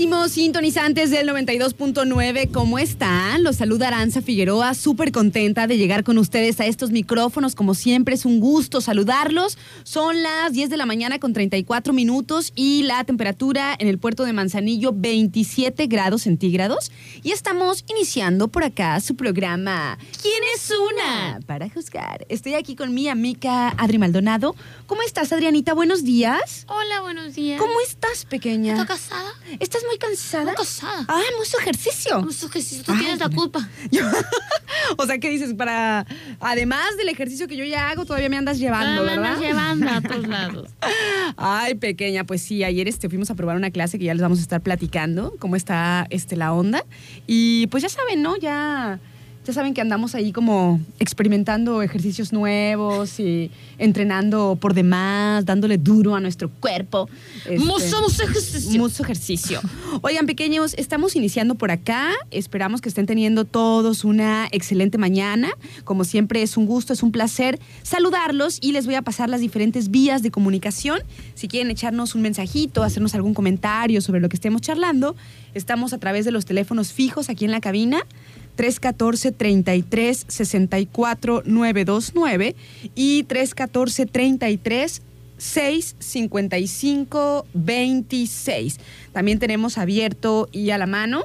Queridísimos sintonizantes del 92.9. ¿Cómo están? Los saluda Aranza Figueroa, súper contenta de llegar con ustedes a estos micrófonos. Como siempre, es un gusto saludarlos. Son las 10 de la mañana con 34 minutos y la temperatura en el puerto de Manzanillo 27 grados centígrados. Y estamos iniciando por acá su programa ¿Quién es una? Para juzgar. Estoy aquí con mi amiga Adri Maldonado. ¿Cómo estás, Adrianita? Buenos días. Hola, buenos días. ¿Cómo estás, pequeña? ¿Estás casada? ¿Estás muy cansada? Muy cansada. Ah, mucho ejercicio. Que si tú Ay, tienes la culpa. Yo- o sea, ¿qué dices? Para, además del ejercicio que yo ya hago, todavía me andas llevando, Ah, me ¿verdad? andas llevando a todos lados. Ay, pequeña, pues sí, ayer este, fuimos a probar una clase que ya les vamos a estar platicando, cómo está este, la onda. Y pues ya saben, ¿no? Ya, ya saben que andamos ahí como experimentando ejercicios nuevos y entrenando por demás, dándole duro a nuestro cuerpo. Este, Mucho, mucho ejercicio. Mucho ejercicio. Oigan, pequeños, estamos iniciando por acá. Esperamos que estén teniendo todos una excelente mañana. Como siempre, es un gusto, es un placer saludarlos y les voy a pasar las diferentes vías de comunicación. Si quieren echarnos un mensajito, hacernos algún comentario sobre lo que estemos charlando, estamos a través de los teléfonos fijos aquí en la cabina. 314 33 64 929 y 314 33 655 26. También tenemos abierto y a la mano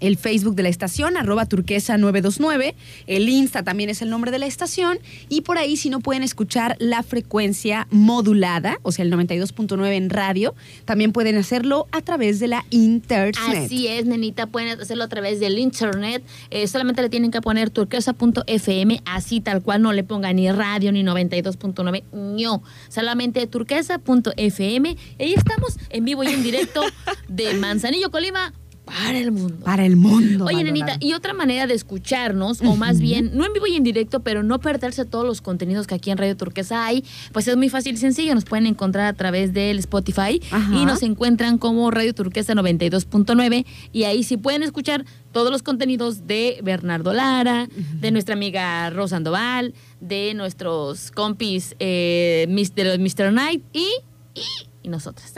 el Facebook de la estación, arroba turquesa 929. El Insta también es el nombre de la estación. Y por ahí, si no pueden escuchar la frecuencia modulada, o sea, el 92.9 en radio, también pueden hacerlo a través de la internet. Así es, nenita, pueden hacerlo a través del internet. Eh, solamente le tienen que poner turquesa.fm, así tal cual, no le pongan ni radio ni 92.9, no. Solamente turquesa.fm. Y ahí estamos en vivo y en directo de Manzanillo, Colima, para el mundo. Para el mundo. Oye, Maldonado. nenita, y otra manera de escucharnos, o más bien, no en vivo y en directo, pero no perderse todos los contenidos que aquí en Radio Turquesa hay, pues es muy fácil y sencillo. Nos pueden encontrar a través del Spotify Ajá. y nos encuentran como Radio Turquesa 92.9 y ahí sí pueden escuchar todos los contenidos de Bernardo Lara, de nuestra amiga Rosa Sandoval, de nuestros compis eh, de los Mr. Night y, y, nosotras.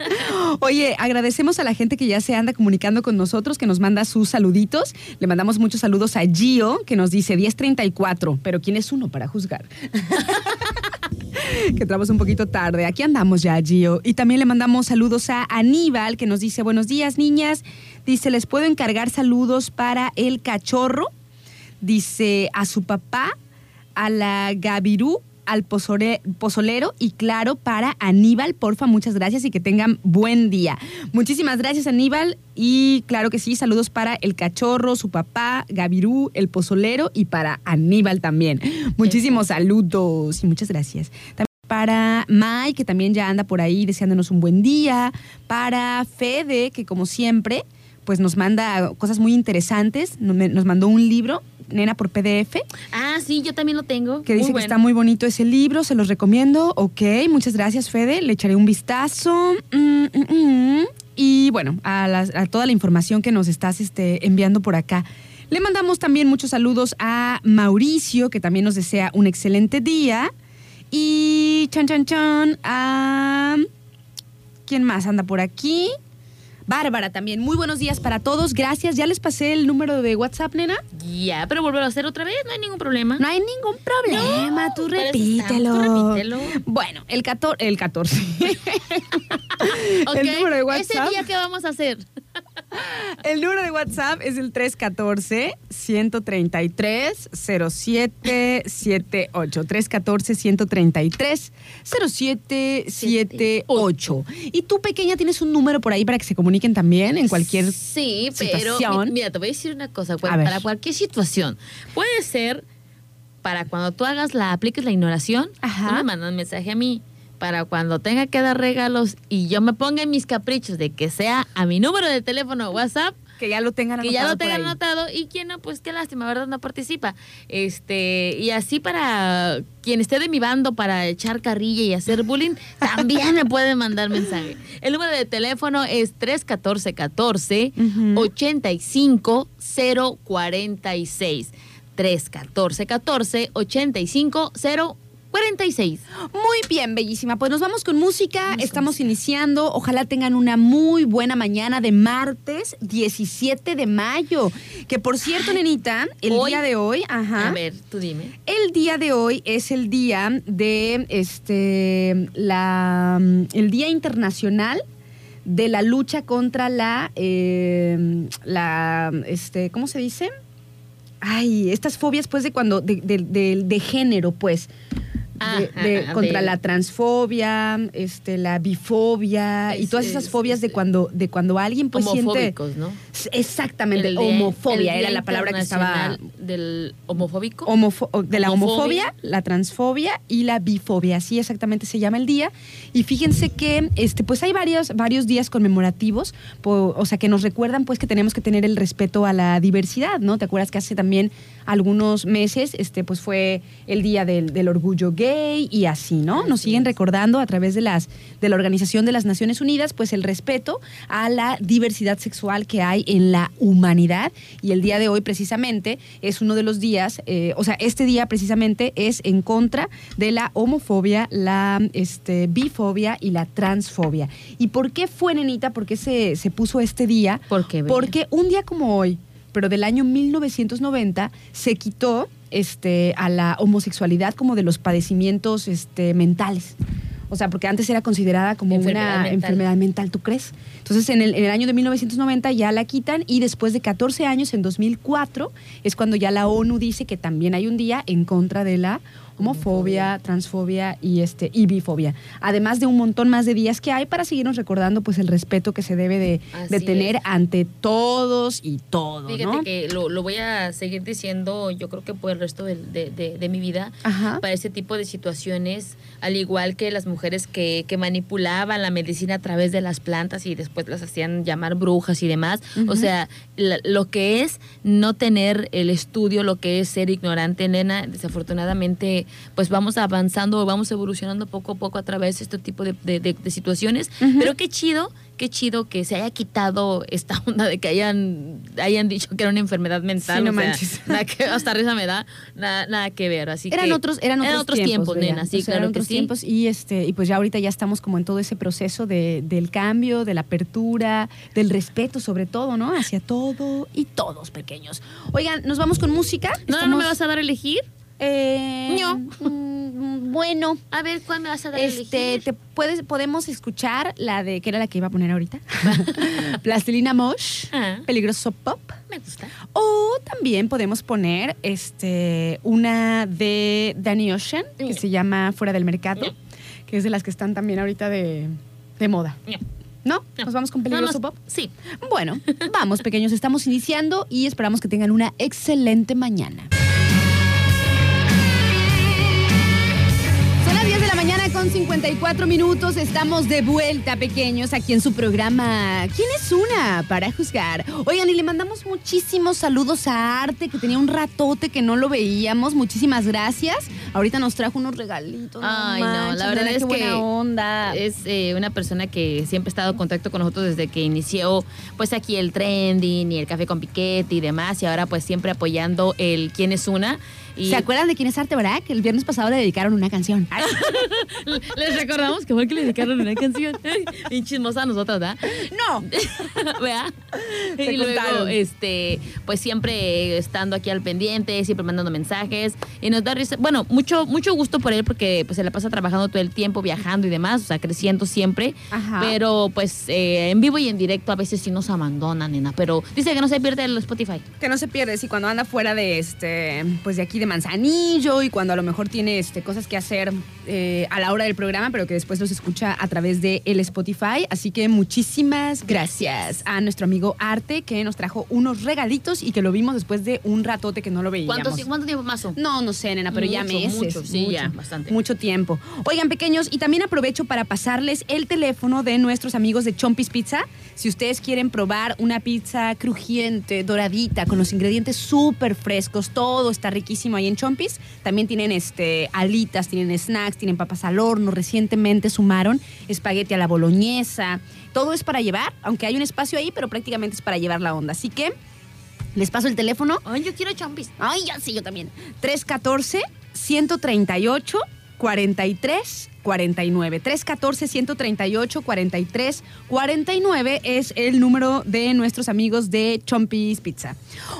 Oye, agradecemos a la gente que ya se anda comunicando con nosotros, que nos manda sus saluditos. Le mandamos muchos saludos a Gio, que nos dice 1034, pero ¿quién es uno para juzgar? que entramos un poquito tarde. Aquí andamos ya, Gio. Y también le mandamos saludos a Aníbal, que nos dice, buenos días, niñas. Dice, ¿les puedo encargar saludos para el cachorro? Dice, a su papá, a la Gabirú, al pozolero y claro, para Aníbal, porfa, muchas gracias y que tengan buen día. Muchísimas gracias, Aníbal. Y claro que sí, saludos para el cachorro, su papá, Gabirú, el pozolero y para Aníbal también. Muchísimos saludos y muchas gracias. También para Mai, que también ya anda por ahí deseándonos un buen día. Para Fede, que como siempre, pues nos manda cosas muy interesantes. Nos mandó un libro, nena, por PDF ah, sí, yo también lo tengo. que dice que está muy bonito ese libro, se los recomiendo. Ok, muchas gracias, Fede. Le echaré un vistazo. Mm, mm, mm. Y bueno, a, las- a toda la información que nos estás este, enviando por acá. Le mandamos también muchos saludos a Mauricio, que también nos desea un excelente día. Y chan, chan, chan, a... ¿Quién más anda por aquí? Bárbara también. Muy buenos días para todos. Gracias. Ya les pasé el número de WhatsApp, nena. Ya, pero volverlo a hacer otra vez, no hay ningún problema. No hay ningún problema, tú repítelo. tú repítelo. Bueno, el 14. El 14. Ok, el número de Ese WhatsApp. día, ¿qué vamos a hacer? El número de WhatsApp es el 314-133-0778. 314-133-0778. Y tú, pequeña, tienes un número por ahí para que se comuniquen también en cualquier Sí, pero situación. mi- mira, te voy a decir una cosa, pues, para cualquier situación. Puede ser para cuando tú hagas la, apliques la ignoración, Ajá. tú me mandas un mensaje a mí. Para cuando tenga que dar regalos y yo me ponga en mis caprichos de que sea a mi número de teléfono o WhatsApp, Que ya lo tengan que ya lo anotado tengan anotado y quien no, pues qué lástima, ¿verdad? No participa. Este, y así para quien esté de mi bando para echar carrilla y hacer bullying, también me pueden mandar mensaje. El número de teléfono es 314 14 Ujú. 85 046. 314 14 85 046. Muy bien, bellísima. Pues nos vamos con música. Estamos iniciando. Ojalá tengan una muy buena mañana de martes 17 de mayo. Que por cierto, nenita, el Hoy- día de hoy, ajá. A ver, tú dime. El día de hoy es el día de este la el Día Internacional de la lucha contra la eh, la este ¿cómo se dice? Ay, estas fobias pues de cuando de, de- de- de género pues de- de- contra la transfobia, este la bifobia y todas esas es- fobias de cuando de cuando alguien pues siente. Exactamente El homofobia el era la palabra que estaba del homofóbico. homofo- de la Homofobia. homofobia, la transfobia y la bifobia, así exactamente se llama el día. Y fíjense que este, pues hay varios, varios días conmemorativos, po- o sea, que nos recuerdan pues que tenemos que tener el respeto a la diversidad, ¿no? ¿Te acuerdas que hace también algunos meses este, pues fue el día del, del orgullo gay y así, ¿no? Nos siguen recordando a través de las de la Organización de las Naciones Unidas, pues el respeto a la diversidad sexual que hay en la humanidad. Y el día de hoy, precisamente, es uno de los días, eh, o sea, este día precisamente es en contra de la homofobia, la este, bifobia y la transfobia. ¿Y por qué fue, nenita? ¿Por qué se, se puso este día? ¿Por qué? Porque un día como hoy, pero del año 1990, se quitó este, a la homosexualidad como de los padecimientos este, mentales. O sea, porque antes era considerada como Enfermedad una mental. enfermedad mental, ¿tú crees? Entonces, en el, en el año de 1990 ya la quitan y después de 14 años, en 2004, es cuando ya la ONU dice que también hay un día en contra de la homofobia, transfobia y este y bifobia. Además de un montón más de días que hay para seguirnos recordando pues el respeto que se debe de, tener es. ante todos y todo, Fíjate ¿no? que lo, lo voy a seguir diciendo, yo creo que por el resto de, de- de mi vida, Ajá. para ese tipo de situaciones, al igual que las mujeres que, que manipulaban la medicina a través de las plantas y después las hacían llamar brujas y demás. O sea, la- lo que es no tener el estudio, lo que es ser ignorante, nena, desafortunadamente, pues vamos avanzando, vamos evolucionando poco a poco a través de este tipo de, de- de- de situaciones. Pero qué chido, qué chido que se haya quitado esta onda de que hayan, hayan dicho que era una enfermedad mental. Sí, no o sea, manches. nada que- hasta risa me da, nada, nada que ver. Así Eran que, otros, eran otros, tiempos, Bea. nena, sí, O sea, claro eran que otros sí. tiempos y este y pues ya ahorita ya estamos como en todo ese proceso de, del cambio, de la apertura, del respeto sobre todo, ¿no? Hacia todo y todos pequeños. Oigan, nos vamos con música. ¿No, no me vas a dar a elegir? Eh, No. mm, bueno, A ver, ¿cuál me vas a dar este, elegir? te puedes, podemos escuchar la de, que era la que iba a poner ahorita. Plastilina Mosh, Ah. Peligroso Pop. Me gusta. O también podemos poner este, una de Danny Ocean, que se llama Fuera del Mercado, que es de las que están también ahorita de, de moda. ¿No? No. ¿Nos vamos con Peligroso Vamos- Pop? Sí. Bueno, vamos pequeños, estamos iniciando y esperamos que tengan una excelente mañana. Son las 10 de la mañana con 54 minutos. Estamos de vuelta, pequeños, aquí en su programa ¿Quién es una? Para juzgar. Oigan, y le mandamos muchísimos saludos a Arte, que tenía un ratote que no lo veíamos. Muchísimas gracias. Ahorita nos trajo unos regalitos. Ay, no, manches, la verdad nena, es qué que buena onda. es eh, una persona que siempre ha estado en contacto con nosotros desde que inició pues aquí el trending y el café con piquete y demás y ahora pues siempre apoyando el quién es una. Y ¿Se acuerdan de quién es Arte? Que el viernes pasado le dedicaron una canción. les recordamos que fue que le dedicaron una canción. Bien chismosa a nosotras, ¿verdad? No. ¿Verdad? Se y luego, contaron. este, pues siempre estando aquí al pendiente, siempre mandando mensajes. Y nos da risa. Bueno, mucho, mucho gusto por él porque pues, se la pasa trabajando todo el tiempo, viajando y demás, o sea, creciendo siempre. Ajá. Pero pues eh, en vivo y en directo a veces sí nos abandona, nena. Pero dice que no se pierde el Spotify. Que no se pierde, sí, cuando anda fuera de este, pues de aquí de Manzanillo y cuando a lo mejor tiene este, cosas que hacer eh, a la hora del programa, pero que después los escucha a través de el Spotify. Así que muchísimas gracias a nuestro amigo Arte que nos trajo unos regalitos y que lo vimos después de un ratote que no lo veíamos. ¿Cuánto, ¿Cuánto tiempo más? No, no sé, nena, pero ya Mucho, meses. mucho, sí, ya, bastante. Mucho tiempo. Oigan, pequeños, y también aprovecho para pasarles el teléfono de nuestros amigos de Chompis Pizza. Si ustedes quieren probar una pizza crujiente, doradita, con los ingredientes súper frescos, todo está riquísimo ahí en Chompis. También tienen este, alitas, tienen snacks, tienen papas al horno. Recientemente sumaron espagueti a la boloñesa. Todo es para llevar, aunque hay un espacio ahí, pero prácticamente es para llevar la onda. Así que les paso el teléfono. Ay, yo quiero champis. Ay, ya sí, yo también. 314-138. 43 49 314 138 43 49 es el número de nuestros amigos de Chompis Pizza.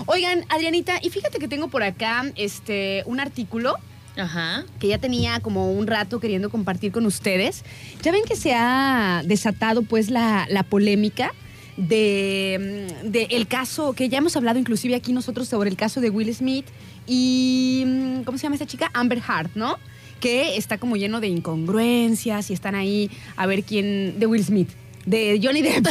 Oigan, Adrianita, y fíjate que tengo por acá este un artículo Ajá. que ya tenía como un rato queriendo compartir con ustedes. Ya ven que se ha desatado pues la, la polémica de, mm, de el caso, que ya hemos hablado inclusive aquí nosotros sobre el caso de Will Smith y, mm, ¿cómo se llama esta chica? Amber Hart, ¿no? Que está como lleno de incongruencias y están ahí a ver quién, de Will Smith, de Johnny Depp.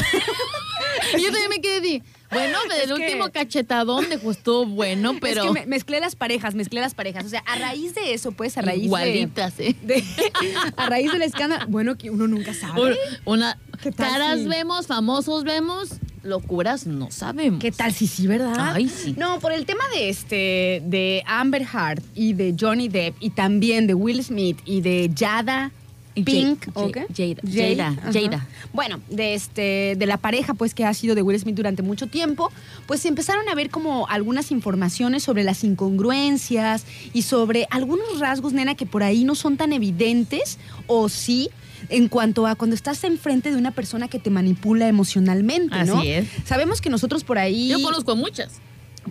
Y yo también me quedé de, bueno, Es que- último cachetadón de justo bueno, pero Es que me- mezclé las parejas, mezclé las parejas. O sea, a raíz de eso, pues, a raíz de... igualitas, ¿eh? de- a raíz del escándalo, bueno, que uno nunca sabe. Una- Una, ¿Qué tal caras vemos, famosos vemos, locuras no sabemos. ¿Qué tal si sí, verdad? Ay, sí. No, por el tema de este de Amber Heard y de Johnny Depp y también de Will Smith y de Jada Y Pink, Ja- ¿o qué? Jada, Jada, ajá. Jada. Bueno, de este de la pareja pues que ha sido de Will Smith durante mucho tiempo, pues se empezaron a ver como algunas informaciones sobre las incongruencias y sobre algunos rasgos, nena, que por ahí no son tan evidentes o sí en cuanto a cuando estás enfrente de una persona que te manipula emocionalmente, ¿no? Así es. Sabemos que nosotros por ahí Yo conozco muchas.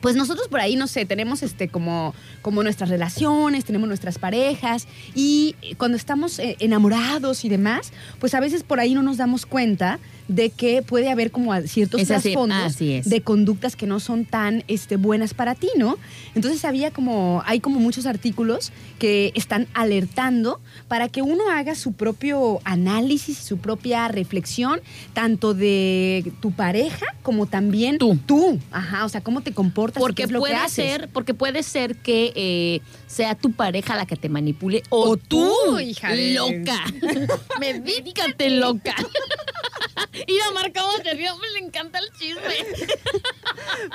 pues nosotros por ahí, no sé, tenemos este como, como nuestras relaciones, tenemos nuestras parejas y cuando estamos eh, enamorados y demás, pues a veces por ahí no nos damos cuenta de que puede haber como ciertos Es trasfondos de conductas que no son tan este, buenas para ti, ¿no? Entonces había como, hay como muchos artículos que están alertando para que uno haga su propio análisis, su propia reflexión, tanto de tu pareja como también Tú. Tú, ajá, o sea, cómo te comportas, qué Porque es lo que puede haces. ser, porque puede ser que eh, sea tu pareja la que te manipule o, O tú, tú, hija loca. Medícate loca. Y la marcamos de río, me le encanta el chisme.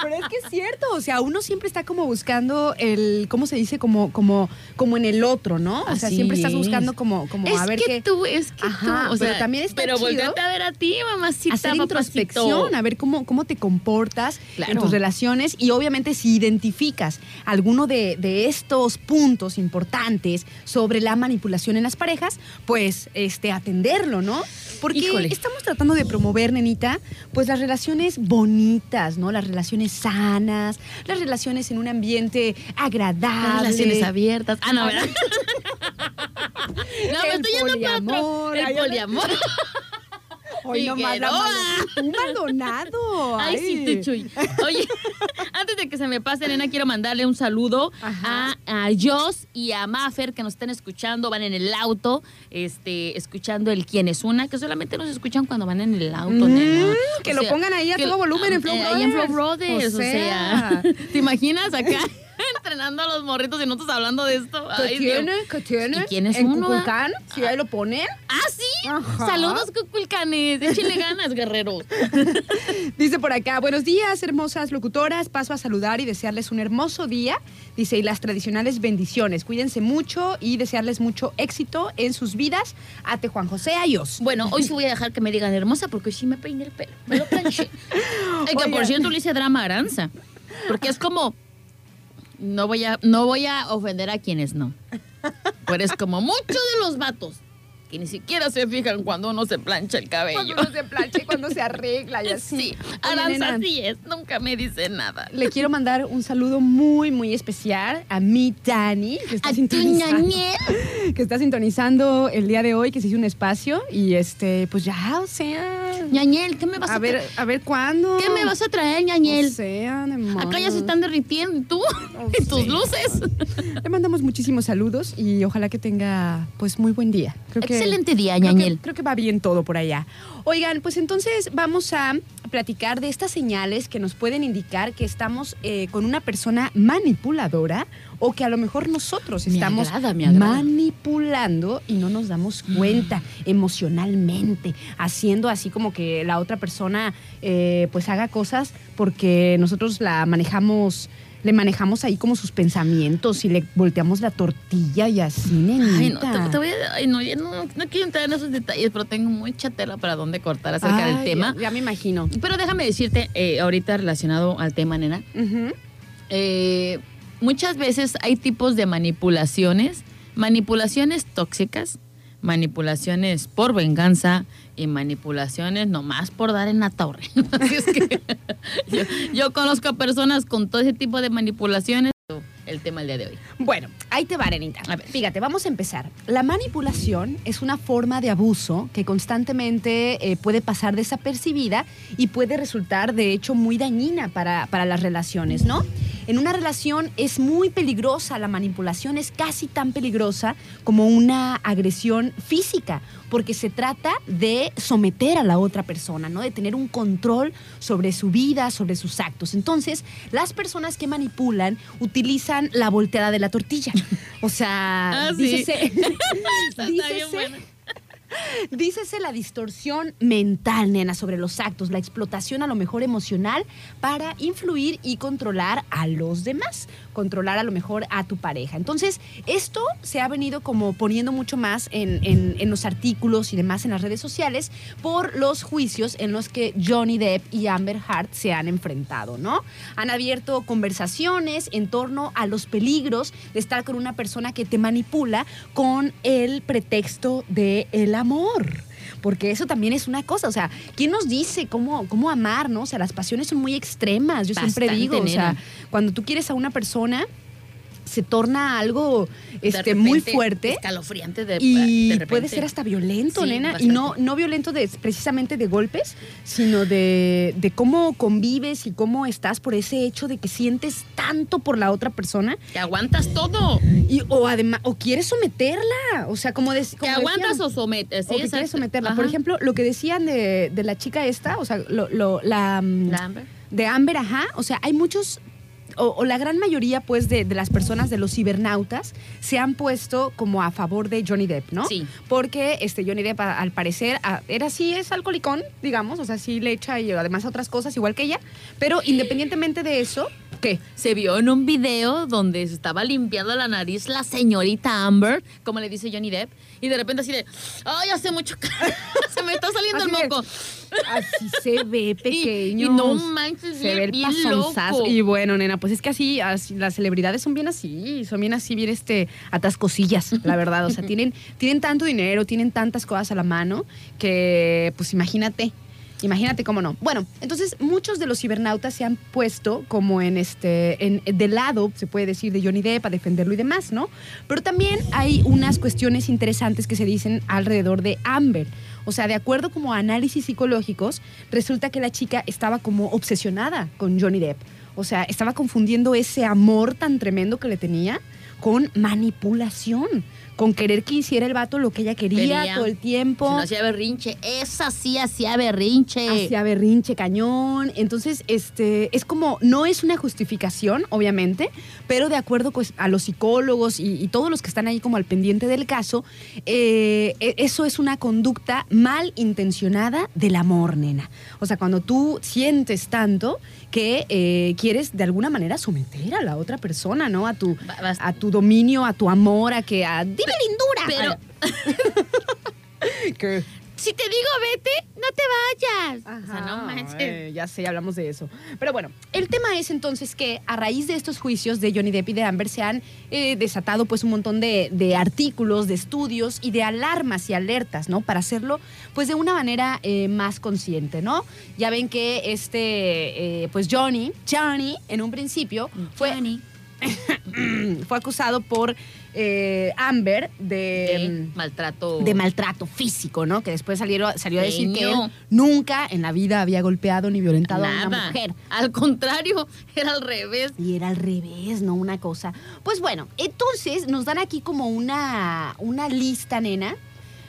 Pero es que es cierto, o sea, uno siempre está como buscando el, ¿cómo se dice? Como, como, como en el otro, ¿no? O sea, Así siempre estás es. buscando como, como es a ver que qué. tú, es que Ajá, tú, o pero sea, también está pero volteate a ver a ti, mamacita, hacer papacito. introspección, a ver cómo, cómo te comportas en tus relaciones y obviamente si identificas alguno de, de estos puntos importantes sobre la manipulación en las parejas, pues este atenderlo, ¿no? Porque Híjole. estamos tratando de promover, nenita, pues las relaciones bonitas, ¿no? Las relaciones sanas, las relaciones en un ambiente agradable. Las relaciones abiertas. Ah, no, ¿verdad? no, me El estoy yendo para El poliamor. Hoy no más la Figueroa. Mal- tú, Maldonado. Ay, sí, te chuy. Oye, antes de que se me pase, nena, quiero mandarle un saludo Ajá. a, a Jos y a Maffer que nos están escuchando, van en el auto, este, escuchando el Quién es una, que solamente nos escuchan cuando van en el auto, Mm, que O lo sea, pongan ahí a todo volumen en Flow eh, Ahí en Flow Brothers. Brothers, O sea. ¿Te imaginas acá entrenando a los morritos y nosotros hablando de esto? ¿Qué Ay, Dios. tiene? ¿Qué tiene? ¿Y quién es ¿En uno? Cuculcán? ¿Sí ahí lo ponen? Ah, sí. Ajá. Saludos, cuculcanes. Échenle ganas, guerreros. Dice por acá, buenos días, hermosas locutoras. Paso a saludar y desearles un hermoso día. Dice, y las tradicionales bendiciones. Cuídense mucho y desearles mucho éxito en sus vidas. Ate Juan José Ayos. Bueno, hoy sí voy a dejar que me digan hermosa porque hoy sí me peiné el pelo. Me lo planché. Y que por cierto le hice drama a Aranza. Porque es como. No voy a, no voy a ofender a quienes no. Eres como muchos de los vatos que ni siquiera se fijan cuando uno se plancha el cabello. Cuando uno se plancha y cuando se arregla y así. Sí, Aranza así es, nunca me dice nada. Le quiero mandar un saludo muy, muy especial a mi Dani, que está sintonizando. que está sintonizando el día de hoy, que se hizo un espacio y este, pues ya, o sea, Ñañel, ¿qué me vas a, a ver, a ver cuándo. ¿Qué me vas a traer, Ñañel? O sea, Acá ya se están derritiendo tú, y tus luces. Le mandamos muchísimos saludos y ojalá que tenga, pues, muy buen día. Creo que- Excelente día, creo que- Ñañel. Creo que va bien todo por allá. Oigan, pues entonces vamos a platicar de estas señales que nos pueden indicar que estamos eh, con una persona manipuladora o que a lo mejor nosotros Me estamos agrada, me agrada. manipulando y no nos damos cuenta emocionalmente, haciendo así como que la otra persona eh, pues haga cosas porque nosotros la manejamos. Le manejamos ahí como sus pensamientos y le volteamos la tortilla y así, nenita. Ay, no, te, te voy a, ay, no, ya no, no quiero entrar en esos detalles, pero tengo mucha tela para dónde cortar acerca del tema. Ya, ya me imagino. Pero déjame decirte, eh, ahorita relacionado al tema, nena, eh, muchas veces hay tipos de manipulaciones, manipulaciones tóxicas, manipulaciones por venganza y manipulaciones nomás por dar en la torre. Así es que yo, yo conozco a personas con todo ese tipo de manipulaciones. El tema del día de hoy. Bueno, ahí te va, Arenita. A ver. Fíjate, vamos a empezar. La manipulación es una forma de abuso que constantemente eh, puede pasar desapercibida y puede resultar, de hecho, muy dañina para, para las relaciones, ¿no? En una relación es muy peligrosa, la manipulación es casi tan peligrosa como una agresión física, porque se trata de someter a la otra persona, ¿no? De tener un control sobre su vida, sobre sus actos. Entonces, las personas que manipulan utilizan la volteada de la tortilla. O sea, Ah, sí. dícese, dícese-. Dícese la distorsión mental, nena, sobre los actos, la explotación a lo mejor emocional para influir y controlar a los demás, controlar a lo mejor a tu pareja. Entonces, esto se ha venido como poniendo mucho más en, los artículos y demás en las redes sociales por los juicios en los que Johnny Depp y Amber Heard se han enfrentado, ¿no? Han abierto conversaciones en torno a los peligros de estar con una persona que te manipula con el pretexto de el amor. Porque eso también es una cosa, o sea, ¿quién nos dice cómo, cómo amar, no? O sea, las pasiones son muy extremas, yo siempre digo, o sea, cuando tú quieres a una persona, se torna algo De este, muy fuerte Escalofriante de, y de puede ser hasta violento, Sí, nena. Y no, no violento de, precisamente de golpes, sino de, de cómo convives y cómo estás por ese hecho de que sientes tanto por la otra persona Te aguantas todo. y, o además o quieres someterla. O sea, como, des- Te aguantas o sometes. o que quieres someterla. Por ejemplo, lo que decían de, de la chica esta, o sea, lo- lo- la, mm, La Amber. de Amber, ajá. O sea, hay muchos, o, o la gran mayoría, pues, de, de las personas, de los cibernautas, se han puesto como a favor de Johnny Depp, ¿no? Sí. Porque este Johnny Depp, a- al parecer, a- era así, es alcoholicón, digamos, o sea, sí le echa y además otras cosas igual que ella. Pero independientemente de eso, ¿qué? Se vio en un video donde se estaba limpiando la nariz la señorita Amber, como le dice Johnny Depp, y de repente así de, ay, hace mucho calor, se me está saliendo Así el moco. Así se ve pequeño. y no manches, se ve el pasonzazo. Y bueno, nena, pues es que así, así, las celebridades son bien así, son bien así, bien este, atascosillas, la verdad. O sea, tienen, tienen tanto dinero, tienen tantas cosas a la mano que, pues imagínate. Imagínate cómo no. Bueno, entonces muchos de los cibernautas se han puesto como en este, en, del lado, se puede decir, de Johnny Depp a defenderlo y demás, ¿no? Pero también hay unas cuestiones interesantes que se dicen alrededor de Amber. O sea, de acuerdo como a análisis psicológicos, resulta que la chica estaba como obsesionada con Johnny Depp. O sea, estaba confundiendo ese amor tan tremendo que le tenía con manipulación, con querer que hiciera el vato lo que ella quería, Quería. todo el tiempo. Si no hacía berrinche, esa sí hacía berrinche. Hacia berrinche cañón. Entonces, este, es como, no es una justificación, obviamente, pero de acuerdo pues, a los psicólogos y, y todos los que están ahí como al pendiente del caso, eh, e- eso es una conducta mal intencionada del amor, nena. O sea, cuando tú sientes tanto que eh, quieres de alguna manera someter a la otra persona, ¿no? A tu, Ba- bast- a tu dominio, a tu amor, a que a... ¡Dime lindura! Pero ¿Qué? si te digo vete, no te vayas. o sea, no Ajá, manches. eh, ya sé, ya hablamos de eso. Pero bueno, el tema es entonces que a raíz de estos juicios de Johnny Depp y de Amber se han eh, desatado pues un montón de, de artículos, de estudios y de alarmas y alertas, ¿no? Para hacerlo pues de una manera eh, más consciente, ¿no? Ya ven que este, eh, pues Johnny, Johnny, en un principio fue, Johnny, fue acusado por eh, Amber de... de maltrato. de maltrato físico, ¿no? Que después salieron, salió a decir que él nunca en la vida había golpeado ni violentado a una mujer. Al contrario, era al revés. Y era al revés, ¿no? Una cosa. Pues bueno, entonces nos dan aquí como una, una lista, nena.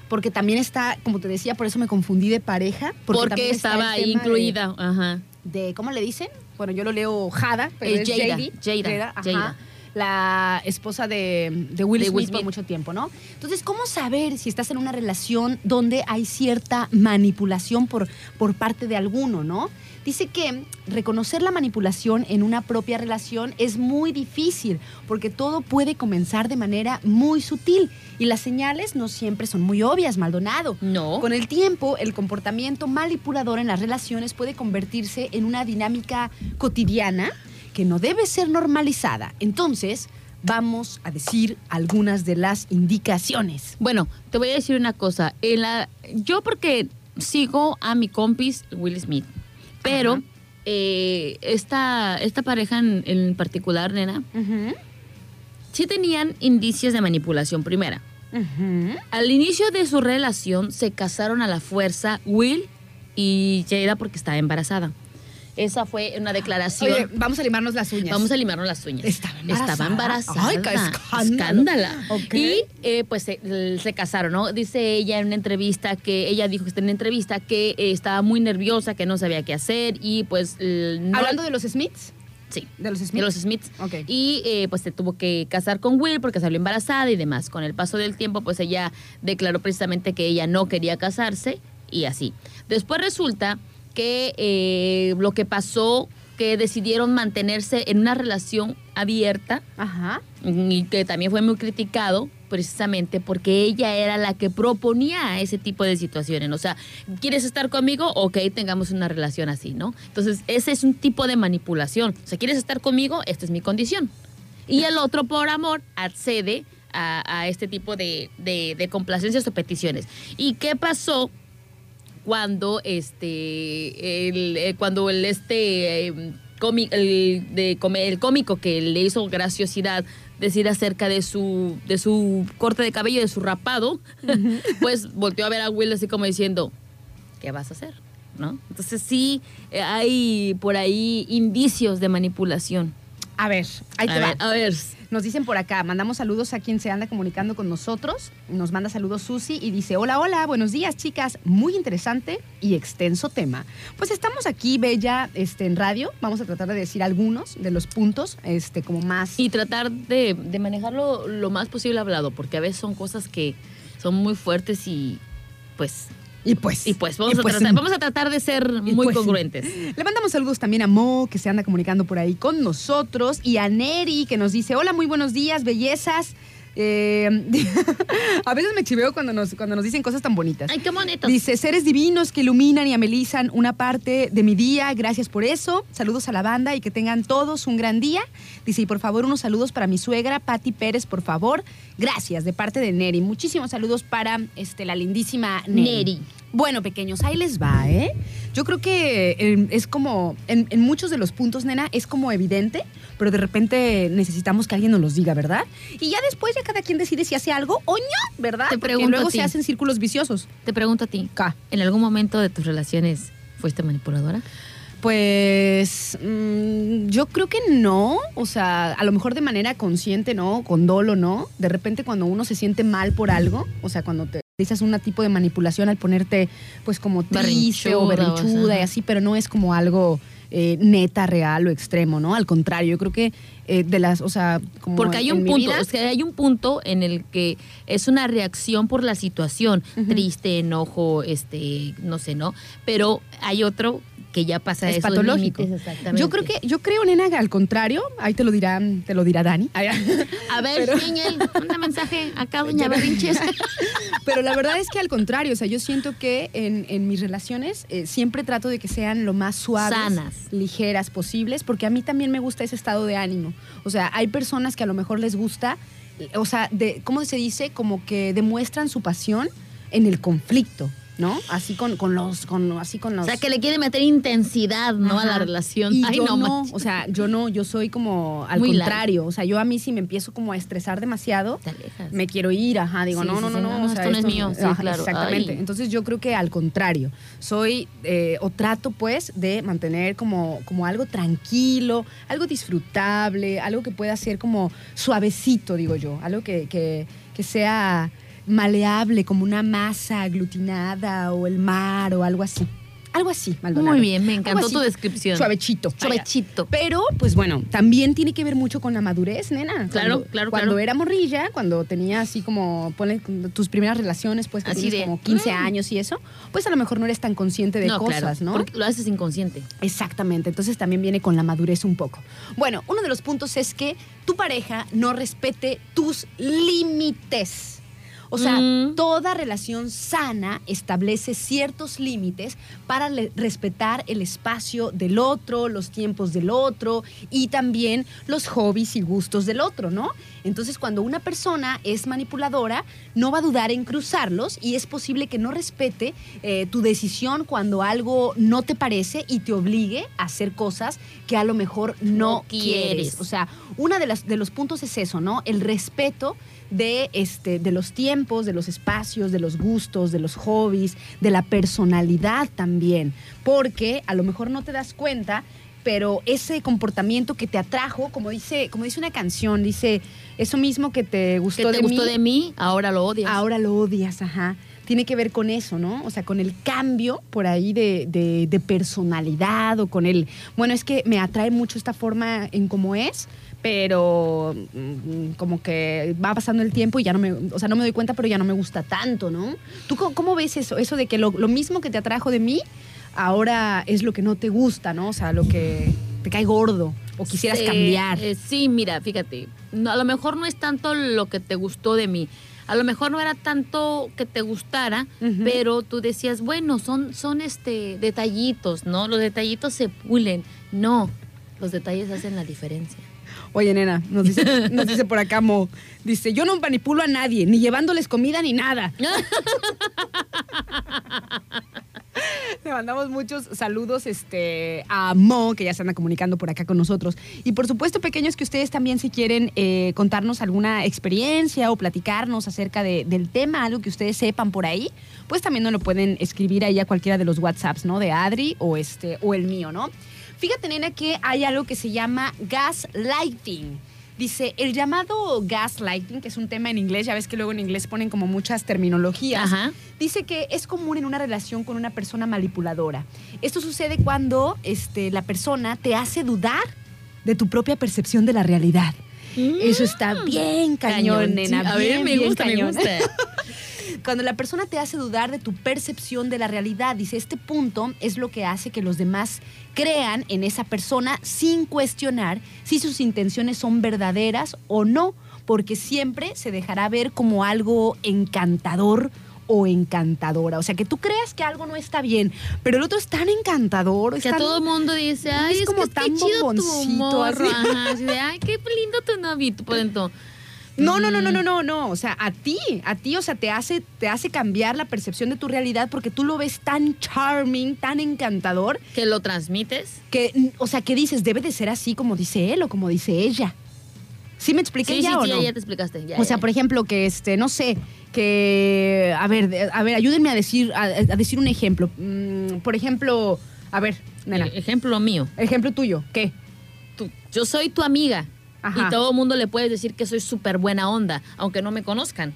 Porque también está, como te decía, por eso me confundí de pareja. Porque, estaba ahí tema de- incluida. Ajá. De, ¿cómo le dicen? Bueno, yo lo leo Jada, pero Eh, es Jada, Jada, ajá, Jada. La esposa de, de Will De Smith Will por mucho tiempo, ¿no? Entonces, ¿cómo saber si estás en una relación donde hay cierta manipulación por, por parte de alguno, ¿no? Dice que reconocer la manipulación en una propia relación es muy difícil porque todo puede comenzar de manera muy sutil y las señales no siempre son muy obvias, Maldonado. No. Con el tiempo, el comportamiento manipulador en las relaciones puede convertirse en una dinámica cotidiana que no debe ser normalizada. Entonces, vamos a decir algunas de las indicaciones. Bueno, te voy a decir una cosa. En la, yo porque sigo a mi compis Will Smith, pero eh, esta, esta pareja en, en particular, nena, sí tenían indicios de manipulación primera. Al inicio de su relación se casaron a la fuerza Will y Jada porque estaba embarazada. Esa fue una declaración. Oye, vamos a limarnos las uñas. Vamos a limarnos las uñas. Estaba embarazada. Estaba embarazada. Ay, qué escándalo. Escándala. Y eh, pues se, se casaron, ¿no? Dice ella en una entrevista que ella dijo que está en una entrevista que eh, estaba muy nerviosa, que no sabía qué hacer y pues eh, no- Hablando de los Smiths. sí, de los de Smiths. los Smiths. Ok. Y eh, pues se tuvo que casar con Will porque salió embarazada y demás. Con el paso del tiempo, pues ella declaró precisamente que ella no quería casarse y así. Después resulta que eh, lo que pasó, que decidieron mantenerse en una relación abierta Ajá. y que también fue muy criticado precisamente porque ella era la que proponía ese tipo de situaciones. O sea, ¿quieres estar conmigo? Ok, tengamos una relación así, ¿no? Entonces, ese es un tipo de manipulación. O sea, ¿quieres estar conmigo? Esta es mi condición. Y el otro, por amor, accede a, a este tipo de, de- de complacencias o peticiones. ¿Y qué pasó? Cuando este el, eh, cuando el este eh, cómi- el, de come- el cómico que le hizo graciosidad decir acerca de su de su corte de cabello de su rapado pues volteó a ver a Will así como diciendo qué vas a hacer no entonces sí eh, hay por ahí indicios de manipulación A ver, ahí a te ver, va. a ver Nos dicen por acá, mandamos saludos a quien se anda comunicando con nosotros. Nos manda saludos Susi y dice, hola, hola, buenos días chicas, muy interesante y extenso tema. Pues estamos aquí, Bella, este, en radio, vamos a tratar de decir algunos de los puntos, este, como más... y tratar de, de manejarlo lo más posible hablado porque a veces son cosas que son muy fuertes y pues y pues... Y pues vamos, y a, pues, tratar, vamos a tratar de ser muy pues, congruentes. Le mandamos saludos también a Mo, que se anda comunicando por ahí con nosotros, y a Neri, que nos dice, hola, muy buenos días, bellezas. Eh, a veces me chiveo cuando nos, cuando nos dicen cosas tan bonitas. Ay, qué bonito. Dice, seres divinos que iluminan y amelizan una parte de mi día, gracias por eso. Saludos a la banda y que tengan todos un gran día. Dice, y por favor, unos saludos para mi suegra, Patti Pérez, por favor. Gracias, de parte de Neri. Muchísimos saludos para este, la lindísima Neri. Neri. Bueno, pequeños, ahí les va, ¿eh? Yo creo que eh, es como, en, en muchos de los puntos, nena, es como evidente, pero de repente necesitamos que alguien nos los diga, ¿verdad? Y ya después ya cada quien decide si hace algo o no, ¿verdad? Te Porque pregunto luego a ti. se hacen círculos viciosos. Te pregunto a ti, Ca. ¿en algún momento de tus relaciones fuiste manipuladora? Pues mm, yo creo que no, o sea, a lo mejor de manera consciente, ¿no? Con dolo, ¿no? De repente cuando uno se siente mal por algo, o sea, cuando te dices un tipo de manipulación al ponerte pues como triste o Berrinchuda, o y así, pero no es como algo eh, neta, real o extremo, ¿no? Al contrario, yo creo que eh, de las, o sea, como Porque hay un punto, vida- es que hay un punto en el que es una reacción por la situación, triste, enojo, este, no sé, ¿no? Pero hay otro que ya pasa es esos patológico. límites, exactamente. Yo creo que, yo creo, nena, que al contrario, ahí te lo dirán, te lo dirá Dani. A ver, Pero- Daniel, manda mensaje acá, doña Berrinches. Pero la verdad es que al contrario, o sea, yo siento que en, en mis relaciones eh, siempre trato de que sean lo más suaves, Sanas. ligeras posibles, porque a mí también me gusta ese estado de ánimo. O sea, hay personas que a lo mejor les gusta, eh, o sea, de, ¿cómo se dice? Como que demuestran su pasión en el conflicto, ¿no? Así con, con los, con, así con O los. sea, que le quiere meter intensidad, ¿no? A la Ajá. relación. Y Ay, yo no, no, o sea, yo no, yo soy como al Muy contrario. O sea, yo a mí si me empiezo como a estresar demasiado, Te alejas. me quiero ir, ajá, digo, Sí, no, sí, no, no, no, no, o sea, esto no es mío, sí, claro, Exactamente. ay. Entonces yo creo que al contrario, soy eh, o trato pues de mantener como, como algo tranquilo, algo disfrutable, algo que pueda ser como suavecito, digo yo, algo que, que, que sea maleable, como una masa aglutinada o el mar o algo así. Algo así, Maldonado. Muy bien, me encantó así, tu descripción. Suavechito. Suavechito. Pero, pues bueno, también tiene que ver mucho con la madurez, nena. Claro, Cuando- claro, Cuando claro. era morrilla, cuando tenía así como, ponle tus primeras relaciones, pues que Así tienes de, como 15 mm. años y eso, pues a lo mejor no eres tan consciente de no, cosas, claro, ¿no? Porque lo haces inconsciente. Exactamente, entonces también viene con la madurez un poco. Bueno, uno de los puntos es que tu pareja no respete tus límites. O sea, Mm. toda relación sana establece ciertos límites para respetar el espacio del otro, los tiempos del otro y también los hobbies y gustos del otro, ¿no? Entonces, cuando una persona es manipuladora, no va a dudar en cruzarlos y es posible que no respete eh, tu decisión cuando algo no te parece y te obligue a hacer cosas que a lo mejor no, No quieres. quieres. O sea, uno de, las, de los puntos es eso, ¿no? El respeto de, este, de los tiempos, de los espacios, de los gustos, de los hobbies, de la personalidad también. Porque a lo mejor no te das cuenta, pero ese comportamiento que te atrajo, como dice, como dice una canción, dice, eso mismo que te gustó, Que te de, gustó mí, de mí, ahora lo odias. ahora lo odias, ajá. Tiene que ver con eso, ¿no? O sea, con el cambio por ahí de, de- de personalidad o con el, bueno, es que me atrae mucho esta forma en cómo es, pero mm, como que va pasando el tiempo y ya no me, o sea, no me doy cuenta, pero ya no me gusta tanto, ¿no? ¿Tú cómo, cómo ves eso? Eso de que lo, lo mismo que te atrajo de mí, ahora es lo que no te gusta, ¿no? O sea, lo que te cae gordo o quisieras Sí, cambiar. eh, sí, mira, fíjate. no, a lo mejor no es tanto lo que te gustó de mí. A lo mejor no era tanto que te gustara, pero tú decías, bueno, son, son este detallitos, ¿no? Los detallitos se pulen. No, los detalles hacen la diferencia. Oye, nena, nos dice, nos dice por acá Mo. Dice, yo no manipulo a nadie, ni llevándoles comida ni nada. Le mandamos muchos saludos este, a Mo, que ya se anda comunicando por acá con nosotros. Y por supuesto, pequeños, que ustedes también si quieren eh, contarnos alguna experiencia o platicarnos acerca de- del tema, algo que ustedes sepan por ahí, pues también nos lo pueden escribir ahí a cualquiera de los WhatsApps, ¿no? De Adri o, este, o el mío, ¿no? Fíjate, nena, que hay algo que se llama gaslighting. Dice, el llamado gaslighting, que es un tema en inglés, ya ves que luego en inglés ponen como muchas terminologías. Ajá. Dice que es común en una relación con una persona manipuladora. Esto sucede cuando este, la persona te hace dudar de tu propia percepción de la realidad. Eso está bien cañón, nena. Mm. sí. A ver, bien, me bien gusta, me cañón. gusta. Cuando la persona te hace dudar de tu percepción de la realidad, dice, este punto es lo que hace que los demás crean en esa persona sin cuestionar si sus intenciones son verdaderas o no, porque siempre se dejará ver como algo encantador o encantadora. O sea, que tú creas que algo no está bien, pero el otro es tan encantador. Que a tan- todo el mundo dice, ay, es es, como que tan chido tu morro. así. Ajá, así de, ay, qué lindo tu novio. Dentro, No, no, no, no, Mm. no, no, no. O sea, a ti, a ti, o sea, te hace, te hace cambiar la percepción de tu realidad porque tú lo ves tan charming, tan encantador, que lo transmites. que, o sea, que dices, debe de ser así como dice él o como dice ella. ¿Sí me expliqué Sí, ya sí, o sí, no? ya te explicaste. ya, o sea, ya. por ejemplo, que este, no sé, que, a ver, a ver, ayúdenme a decir, a, a decir un ejemplo. Mm, por ejemplo, a ver, nena, Eh, Ejemplo mío. ejemplo tuyo, ¿qué? Tú- yo soy tu amiga. Ajá. Y todo el mundo le puedes decir que soy súper buena onda, aunque no me conozcan.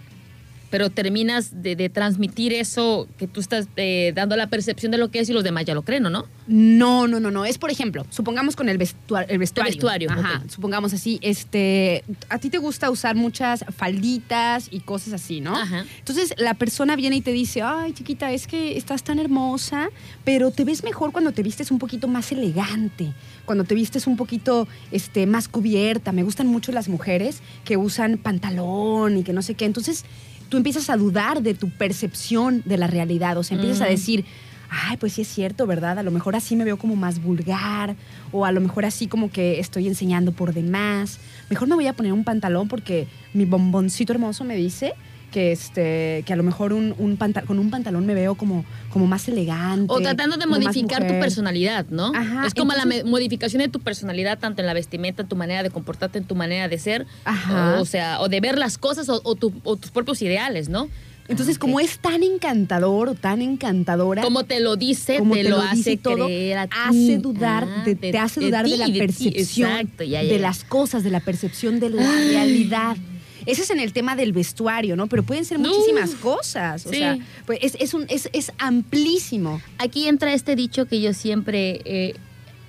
Pero terminas de, de transmitir eso que tú estás eh, dando la percepción de lo que es y los demás ya lo creen, ¿o no? No, no, no, no. Es por ejemplo, supongamos con el, el vestuario. vestuario, Ajá. Supongamos así, este, a ti te gusta usar muchas falditas y cosas así, ¿no? Ajá. Entonces la persona viene y te dice, ay, chiquita, es que estás tan hermosa, pero te ves mejor cuando te vistes un poquito más elegante, cuando te vistes un poquito este, más cubierta. Me gustan mucho las mujeres que usan pantalón y que no sé qué. Entonces tú empiezas a dudar de tu percepción de la realidad, o sea, empiezas a Mm. decir, ay, pues sí es cierto, ¿verdad? A lo mejor así me veo como más vulgar, o a lo mejor así como que estoy enseñando por demás. Mejor me voy a poner un pantalón porque mi bomboncito hermoso me dice que este que a lo mejor un, un panta- con un pantalón me veo como, como más elegante. O tratando de modificar tu personalidad, ¿no? Ajá, es como la entonces- modificación de tu personalidad, tanto en la vestimenta, en tu manera de comportarte, en tu manera de ser, Ajá. o, o sea, o de ver las cosas o, o tu- o tus propios ideales, ¿no? Entonces, Ah, como es tan encantador o tan encantadora, Como te lo dice, como te, te lo, hace dice todo, creer a ti. hace dudar, Ah, de, te hace dudar de, ti, la percepción exacto, ya, ya, de las cosas, de la percepción de la realidad. Ese es en el tema del vestuario, ¿no? Pero pueden ser muchísimas cosas. O Sí. sea, pues es, es, un, es, es amplísimo. Aquí entra este dicho que yo siempre, eh,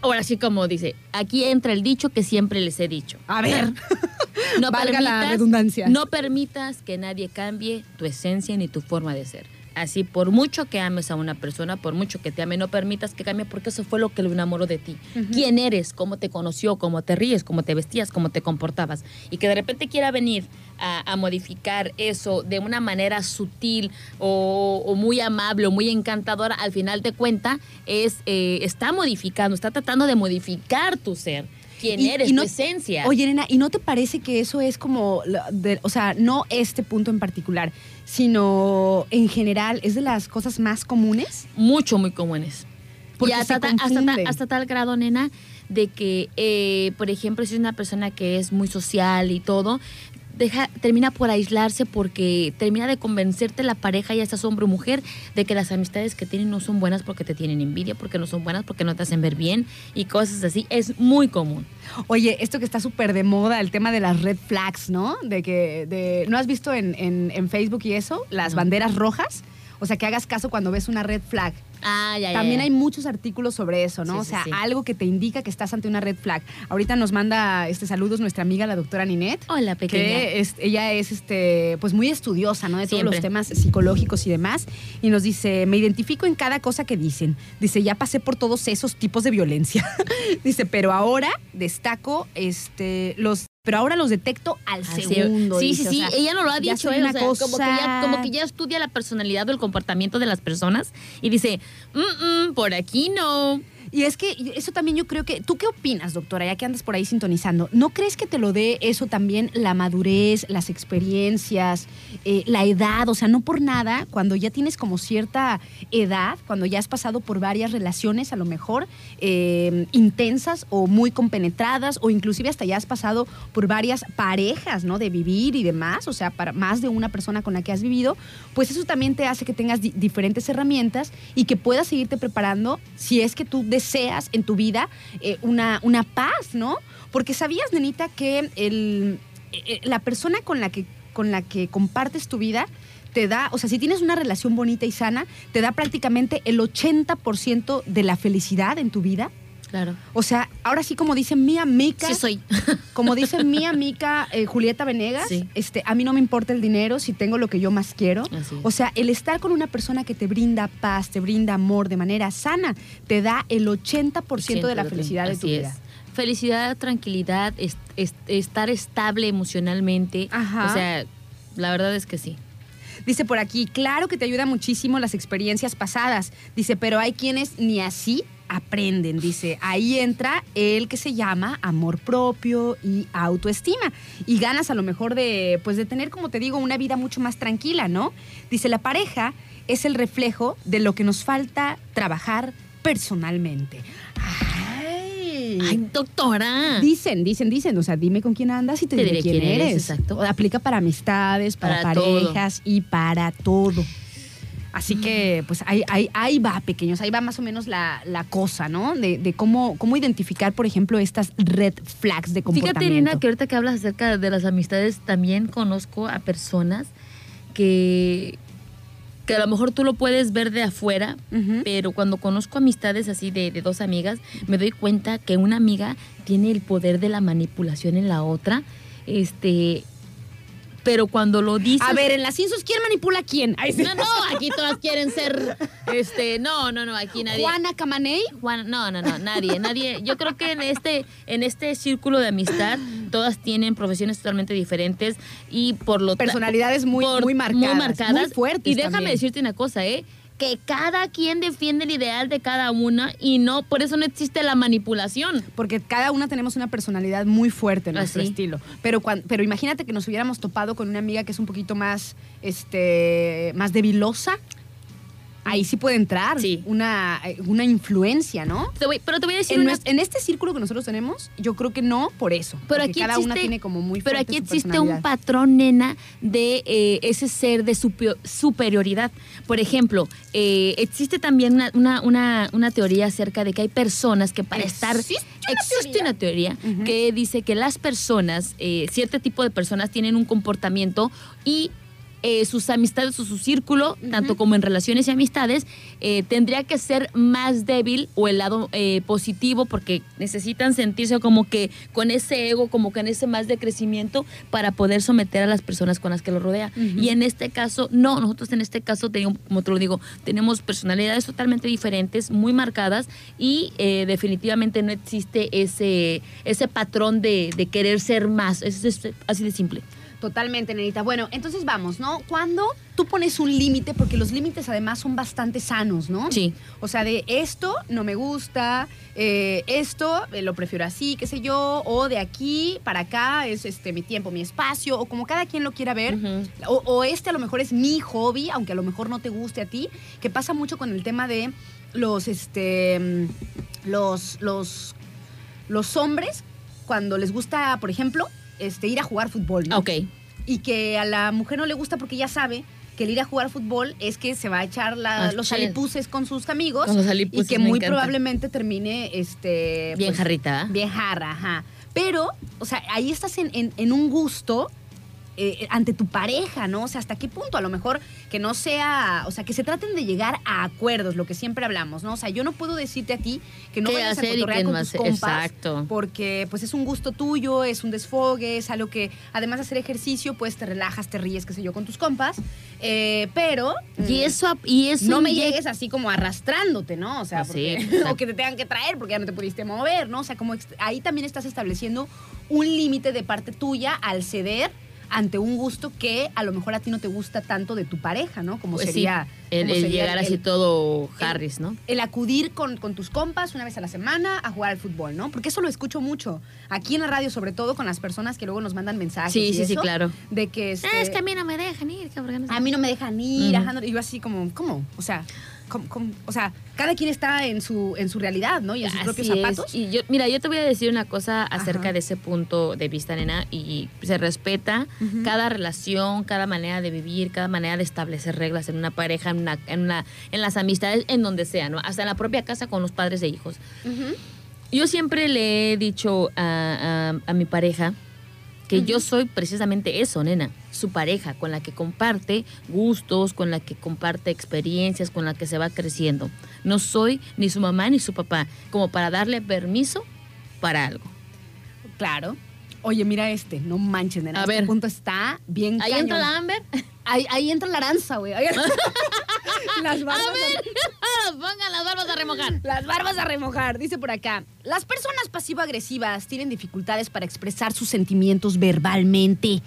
ahora sí como dice, aquí entra el dicho que siempre les he dicho. A ver. No Valga la redundancia. No permitas que nadie cambie tu esencia ni tu forma de ser. Así, por mucho que ames a una persona, por mucho que te ame, no permitas que cambie porque eso fue lo que lo enamoró de ti. ¿Quién eres? ¿Cómo te conoció? ¿Cómo te ríes? ¿Cómo te vestías? ¿Cómo te comportabas? Y que de repente quiera venir a, a modificar eso de una manera sutil o, o muy amable o muy encantadora, al final de cuenta es, eh, está modificando, está tratando de modificar tu ser. ¿Quién Y- eres? y no- tu esencia. Oye, nena, ¿y no te parece que eso es como, de- o sea, no este punto en particular, sino en general, es de las cosas más comunes? mucho, muy comunes. Porque y hasta, se ta- hasta, ta- hasta tal grado, nena, de que, eh, por ejemplo, si es una persona que es muy social y todo, deja, termina por aislarse porque termina de convencerte la pareja, ya sea hombre o mujer, de que las amistades que tienen no son buenas porque te tienen envidia, porque no son buenas, porque no te hacen ver bien y cosas así. Es muy común. Oye, esto que está súper de moda, el tema de las red flags, ¿no? De que, de, ¿no has visto en, en- en Facebook y eso? Las No. banderas rojas. O sea, que hagas caso cuando ves una red flag. Ah, ya, También ya. hay muchos artículos sobre eso, ¿no? Sí, o sea, sí. algo que te indica que estás ante una red flag. Ahorita nos manda este saludos nuestra amiga la doctora Ninette. Hola, pequeña. Que es- ella es este, pues muy estudiosa, ¿no? De todos los temas psicológicos y demás. Y nos dice, me identifico en cada cosa que dicen. Dice, ya pasé por todos esos tipos de violencia. dice, pero ahora destaco este, los. Pero ahora los detecto al segundo. Sí, dice, sí, o sí. sea, Ella no lo ha dicho, soy eh, una o sea, cosa... como, que ya, como que ya estudia la personalidad o el comportamiento de las personas y dice, "Mm, mm, por aquí no. Y es que eso también yo creo que. ¿Tú qué opinas, doctora, ya que andas por ahí sintonizando? ¿No crees que te lo dé eso también la madurez, las experiencias, eh, la edad? O sea, no por nada, cuando ya tienes como cierta edad, cuando ya has pasado por varias relaciones, a lo mejor eh, intensas o muy compenetradas, o inclusive hasta ya has pasado por varias parejas, ¿no? De vivir y demás, o sea, para más de una persona con la que has vivido, pues eso también te hace que tengas di- diferentes herramientas y que puedas seguirte preparando si es que tú deseas en tu vida eh, una, una paz, ¿no? Porque sabías, nenita, que el, eh, eh, la persona con la que, con la que compartes tu vida te da, o sea, si tienes una relación bonita y sana, te da prácticamente el 80% de la felicidad en tu vida. Claro. O sea, ahora sí como dice mi amiga, Sí soy. como dice mi amiga eh, Julieta Venegas, Sí. este, a mí no me importa el dinero si tengo lo que yo más quiero. O sea, el estar con una persona que te brinda paz, te brinda amor de manera sana, te da el 80% de la felicidad de tu vida. es. Felicidad, tranquilidad, es- es- estar estable emocionalmente. Ajá. O sea, la verdad es que sí. Dice por aquí, claro que te ayuda muchísimo las experiencias pasadas. Dice, pero hay quienes ni así aprenden. Dice, ahí entra el que se llama amor propio y autoestima. Y ganas a lo mejor de, pues de tener, como te digo, una vida mucho más tranquila, ¿no? Dice, la pareja es el reflejo de lo que nos falta trabajar personalmente. Ay. Ay, doctora. Dicen, dicen, dicen, o sea, dime con quién andas y te, Te diré, quién, eres. exacto. Aplica para amistades, para, Para todo. parejas y para todo. Así que, pues ahí, ahí, ahí va, pequeños, ahí va más o menos la, la cosa, ¿no? De, de cómo, cómo identificar, por ejemplo, estas red flags de comportamiento. Fíjate, Irina, que ahorita que hablas acerca de las amistades, también conozco a personas que que a lo mejor tú lo puedes ver de afuera, pero cuando conozco amistades así de, de dos amigas, me doy cuenta que una amiga tiene el poder de la manipulación en la otra. Este, pero cuando lo dices. A ver, en las Insos, ¿quién manipula a quién? Ay, sí. No, no, aquí todas quieren ser. Este, no, no, no, aquí nadie. Juana Camaney. Juan, no, no, no, nadie, nadie. Yo creo que en este, en este círculo de amistad, todas tienen profesiones totalmente diferentes y por lo ta- Personalidades muy- por- muy marcadas, muy fuertes Y déjame también. decirte una cosa, ¿eh? Que cada quien defiende el ideal de cada una y no, por eso no existe la manipulación. Porque cada una tenemos una personalidad muy fuerte en nuestro Así. estilo. Pero, cuan- pero imagínate que nos hubiéramos topado con una amiga que es un poquito más, este, más debilosa. Ahí sí puede entrar Sí. una, eh, una influencia, ¿no? Te voy- pero te voy a decir En, una en este círculo que nosotros tenemos, yo creo que no por eso. Pero aquí cada existe, una tiene como muy pero aquí existe un patrón, nena, de eh, ese ser de superioridad. Por ejemplo, eh, existe también una, una, una, una teoría acerca de que hay personas que para estar... ¿Existe una existe una teoría que dice que las personas, eh, cierto tipo de personas tienen un comportamiento y eh, sus amistades o su círculo, tanto como en relaciones y amistades, eh, tendría que ser más débil o el lado eh, positivo porque necesitan sentirse como que con ese ego, como que en ese más de crecimiento para poder someter a las personas con las que lo rodea. Y en este caso, no, nosotros en este caso tenemos, como te lo digo, tenemos personalidades totalmente diferentes, muy marcadas y eh, definitivamente no existe ese, ese patrón de, de querer ser más. Es, es así de simple. Totalmente, Nenita. Bueno, entonces vamos, ¿no? Cuando tú pones un límite, porque los límites además son bastante sanos, ¿no? Sí. O sea, de esto no me gusta, eh, esto eh, lo prefiero así, qué sé yo, o de aquí para acá es este mi tiempo, mi espacio, o como cada quien lo quiera ver. O, o este a lo mejor es mi hobby, aunque a lo mejor no te guste a ti, que pasa mucho con el tema de los, este, mm, los, los, los hombres cuando les gusta, por ejemplo, este, ir a jugar fútbol, ¿no? Ok. y que a la mujer no le gusta porque ya sabe que el ir a jugar fútbol es que se va a echar la- Ah, los sí. alipuses con sus amigos Con los y que muy encanta. probablemente termine este Bien jarrita, ¿ah? bien jarra, ajá. Pero, o sea, ahí estás en, en- en un gusto eh, ante tu pareja, ¿no? O sea, ¿hasta qué punto? A lo mejor que no sea, o sea, que se traten de llegar a acuerdos, lo que siempre hablamos, ¿no? O sea, yo no puedo decirte a ti que no ¿Qué vayas a cotorrear con tus compas. Exacto. Porque, pues, es un gusto tuyo, es un desfogue, es algo que, además de hacer ejercicio, pues, te relajas, te ríes, qué sé yo, con tus compas. Eh, pero... Y mm, eso, y eso no me llegues así como arrastrándote, ¿no? O sea, sí, porque- o que te tengan que traer porque ya no te pudiste mover, ¿no? O sea, como ahí también estás estableciendo un límite de parte tuya al ceder ante un gusto que a lo mejor a ti no te gusta tanto de tu pareja, ¿no? Como Pues sí, sería, el, como el sería llegar así el- todo Harris, ¿no? el acudir con, con tus compas una vez a la semana a jugar al fútbol, ¿no? Porque eso lo escucho mucho. Aquí en la radio, sobre todo con las personas que luego nos mandan mensajes. Sí, y sí, sí, claro. De que. este, Ah, es que a mí no me dejan ir, cabrón. a mí no me dejan ir, ajá, no- y yo así como, ¿cómo? O sea, o sea, cada quien está en su, en su realidad, ¿no? Y en sus Así propios es. zapatos. Y yo, mira, yo te voy a decir una cosa acerca Ajá. de ese punto de vista, nena, y se respeta cada relación, cada manera de vivir, cada manera de establecer reglas en una pareja, en una, en una, en las amistades, en donde sea, ¿no? Hasta en la propia casa con los padres e hijos. Yo siempre le he dicho a, a- a mi pareja que yo soy precisamente eso, nena, su pareja, con la que comparte gustos, con la que comparte experiencias, con la que se va creciendo. No soy ni su mamá ni su papá, como para darle permiso para algo. Claro. Oye, mira este, no manches, nena. A este ver. punto está bien Ahí cañón. entra la Amber. Ahí, ahí entra la aranza, güey. Ahí- las barbas. A ver, pongan las barbas a remojar. Las barbas a remojar, dice por acá. Las personas pasivo-agresivas tienen dificultades para expresar sus sentimientos verbalmente.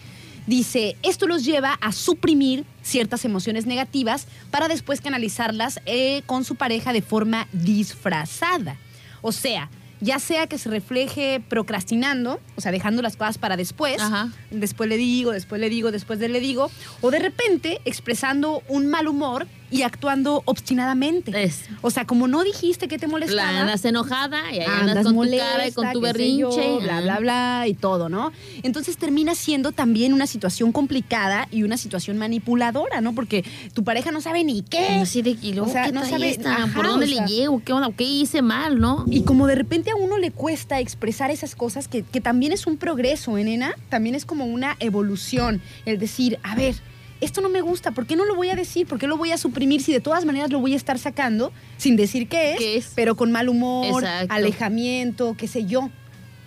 Dice, esto los lleva a suprimir ciertas emociones negativas para después canalizarlas eh, con su pareja de forma disfrazada. O sea, ya sea que se refleje procrastinando, o sea, dejando las cosas para después, Ajá. después le digo, después le digo, después de le digo, o de repente expresando un mal humor y actuando obstinadamente. Es. O sea, como no dijiste que te molestaba. La andas enojada y ahí andas, andas con molesta, tu cara y con tu sé yo, berrinche. bla, bla, bla, y todo, ¿no? Entonces termina siendo también una situación complicada y una situación manipuladora, ¿no? Porque tu pareja no sabe ni qué. Así de kilo, O sea, ¿qué no sabe- esta? ajá, ¿Por dónde o le llego? ¿Qué onda? ¿Qué hice mal, no? Y como de repente a uno le cuesta expresar esas cosas, que, que también es un progreso, ¿eh, nena? También es como una evolución. El decir, a ver, esto no me gusta, ¿por qué no lo voy a decir? ¿Por qué lo voy a suprimir si de todas maneras lo voy a estar sacando sin decir qué es, ¿Qué es? pero con mal humor, Exacto. alejamiento, qué sé yo?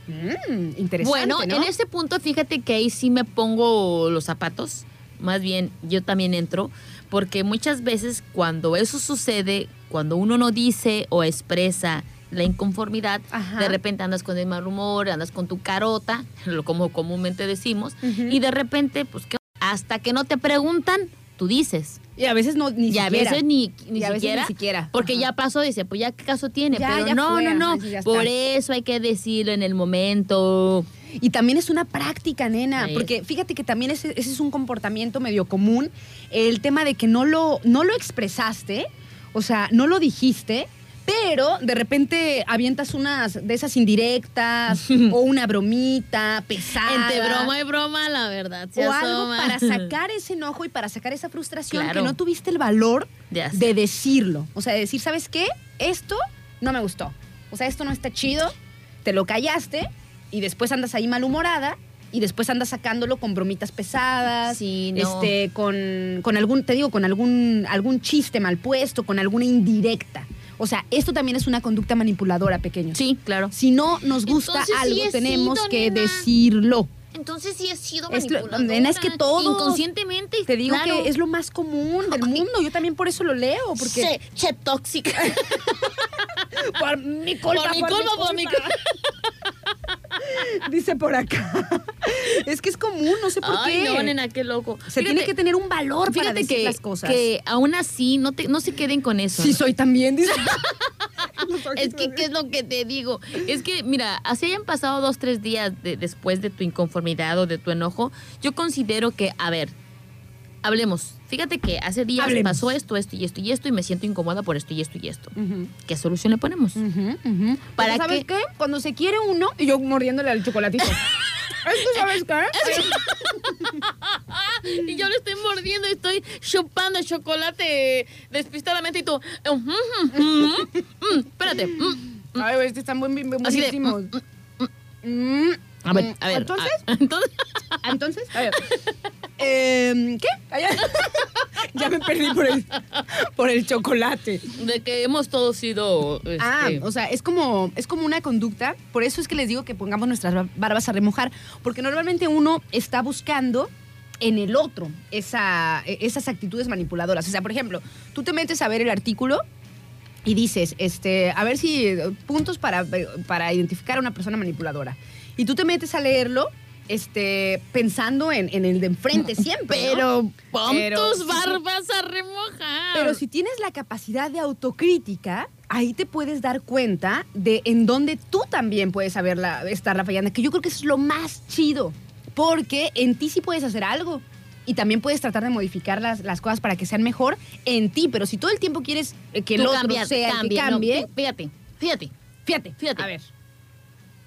Mm, interesante, Bueno, ¿no? en este punto, fíjate que ahí sí me pongo los zapatos. Más bien, yo también entro. Porque muchas veces cuando eso sucede, cuando uno no dice o expresa la inconformidad, Ajá. de repente andas con el mal humor, andas con tu carota, lo como comúnmente decimos, y de repente, pues ¿qué? Hasta que no te preguntan, tú dices. Y a veces no, ni y a siquiera. veces ni, ni Y a veces siquiera. ni siquiera. Porque Ajá. ya pasó, dice, pues ya qué caso tiene. Ya, Pero ya no, fue, no, no. ya Por eso hay que decirlo en el momento. Y también es una práctica, nena, Sí. porque fíjate que también ese, ese es un comportamiento medio común, el tema de que no lo, no lo expresaste, o sea, no lo dijiste, pero de repente avientas unas de esas indirectas o una bromita pesada. Entre broma y broma, la verdad. se o algo para sacar ese enojo y para sacar esa frustración Claro. que no tuviste el valor de decirlo. O sea, de decir, ¿sabes qué? Esto no me gustó. O sea, esto no está chido. Te lo callaste y después andas ahí malhumorada y después andas sacándolo con bromitas pesadas, Sí, no. este, con, con algún, te digo, con algún, algún chiste mal puesto, con alguna indirecta. O sea, esto también es una conducta manipuladora, pequeño. Sí, claro. Si no nos gusta Entonces algo, tenemos sido, que nena. decirlo. Entonces sí he sido Es lo- manipuladora. nena, es que todos- Inconscientemente. Te digo claro. que es lo más común del mundo. Yo también por eso lo leo, porque Che, che tóxica. por mi culpa, Por mi culpa, por mi culpa. Dice por acá. Es que es común, no sé por Ay, qué. no, nena, qué loco. Se tiene que tener un valor para Fíjate decir que, las cosas. que aún así no, te, no se queden con eso. Sí, soy también, dice. Es que, ¿qué es lo que te digo? Es que, mira, así hayan pasado dos, tres días de- después de tu inconformidad o de tu enojo, yo considero que, a ver, hablemos. Fíjate que hace días Hablemos. pasó esto, esto y esto y esto y me siento incómoda por esto y esto y esto. ¿Qué solución le ponemos? ujú, ujú. ¿Para Pero ¿Sabes qué? Cuando se quiere uno, y yo mordiéndole al chocolatito. ¿Esto sabes qué? Y yo le estoy mordiendo y estoy chupando el chocolate despistadamente y tú, "Ujú, ujú, mm, espérate. mm". Ay, este están Así de, buenísimos. Mm, A ver, a ver. Entonces, a- entonces, entonces, a ver. Em, ¿Qué? Ya me perdí por el, por el chocolate. de que hemos todos sido... Ah, este, o sea, es como, es como una conducta. Por eso es que les digo que pongamos nuestras bar- barbas a remojar. Porque normalmente uno está buscando en el otro esa, e- esas actitudes manipuladoras. O sea, por ejemplo, tú te metes a ver el artículo y dices, este, a ver si eh, puntos para, para identificar a una persona manipuladora. Y tú te metes a leerlo. Este, pensando en, en el de enfrente siempre. ¿no? Pero pon Pero tus sí, barbas a remojar. Pero si tienes la capacidad de autocrítica, ahí te puedes dar cuenta de en dónde tú también puedes saberla, estarla fallando. Que yo creo que es lo más chido. Porque en ti sí puedes hacer algo. Y también puedes tratar de modificar las, las cosas para que sean mejor en ti. Pero si todo el tiempo quieres eh, que el Tú otro sea el que cambia, no, cambie, fí- fíjate, fíjate. fíjate, Fíjate. A ver.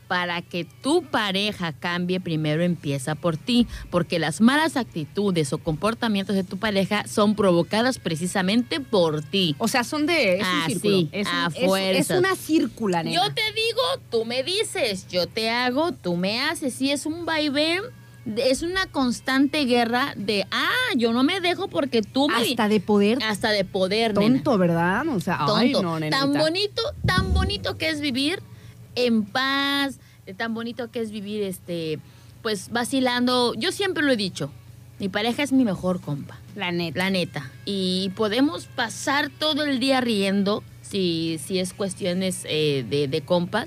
Para que tu pareja cambie, primero empieza por ti, porque las malas actitudes o comportamientos de tu pareja son provocadas precisamente por ti. O sea, son de. Es Ah, un círculo. sí, es, un- a es- es una círcula, nena. Yo te digo, tú me dices, yo te hago, tú me haces. Sí, es un vaivén, es una constante guerra de, ah, yo no me dejo porque tú me... Hasta de poder. hasta de poder, nena. Tonto, ¿verdad? O sea, ay, tonto. no, nenita. tan bonito, tan bonito que es vivir en paz, eh, tan bonito que es vivir este pues vacilando. Yo siempre lo he dicho, mi pareja es mi mejor compa, La neta. la neta. Y podemos pasar todo el día riendo, si, si es cuestiones eh, de, de compas,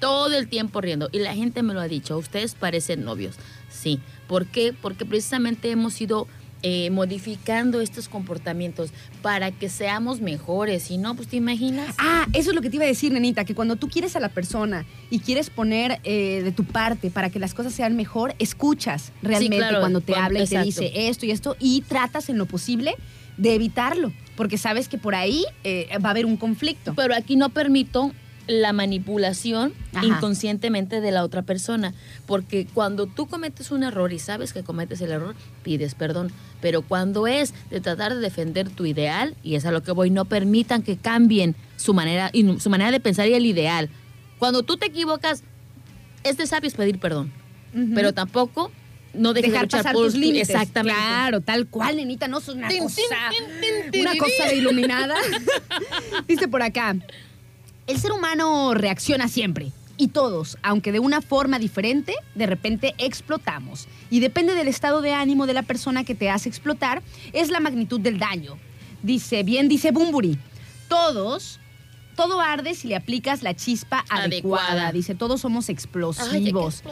todo el tiempo riendo. Y la gente me lo ha dicho, ustedes parecen novios. Sí. ¿Por qué? Porque precisamente hemos ido eh, modificando estos comportamientos para que seamos mejores. Si no, pues te imaginas. Ah, eso es lo que te iba a decir, nenita, que cuando tú quieres a la persona y quieres poner eh, de tu parte para que las cosas sean mejor, escuchas realmente claro, cuando te cuando- habla y te dice esto y esto y tratas en lo posible de evitarlo, porque sabes que por ahí eh, va a haber un conflicto. Pero aquí no permito la manipulación Ajá. inconscientemente de la otra persona. Porque cuando tú cometes un error y sabes que cometes el error, pides perdón. Pero cuando es de tratar de defender tu ideal, y es a lo que voy, no permitan que cambien su manera, su manera de pensar y el ideal. Cuando tú te equivocas, es de sabios pedir perdón. Pero tampoco no dejes de dejar luchar pasar por tus tu- límites. exactamente. Claro, tal cual, nenita, no sos una Tin, cosa, tin, tin, tin, una cosa de iluminada. Dice por acá, el ser humano reacciona siempre. Y todos, aunque de una forma diferente, de repente explotamos. Y depende del estado de ánimo de la persona que te hace explotar, es la magnitud del daño. Dice, bien dice Bumburi, todos, todo arde si le aplicas la chispa adecuada. Adecuada. Dice, todos somos explosivos.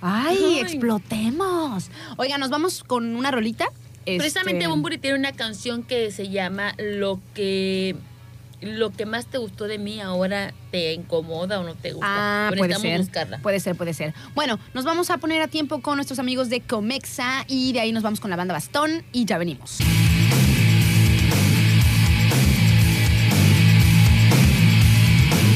Ay, Ay. explotemos. Oiga, nos vamos con una rolita. Precisamente Este, Bumburi tiene una canción que se llama Lo que lo que más te gustó de mí ahora te incomoda o no te gusta. Ah, Pero puede ser. buscarla. Puede ser, puede ser. Bueno, nos vamos a poner a tiempo con nuestros amigos de Comexa y de ahí nos vamos con la banda Bastón y ya venimos.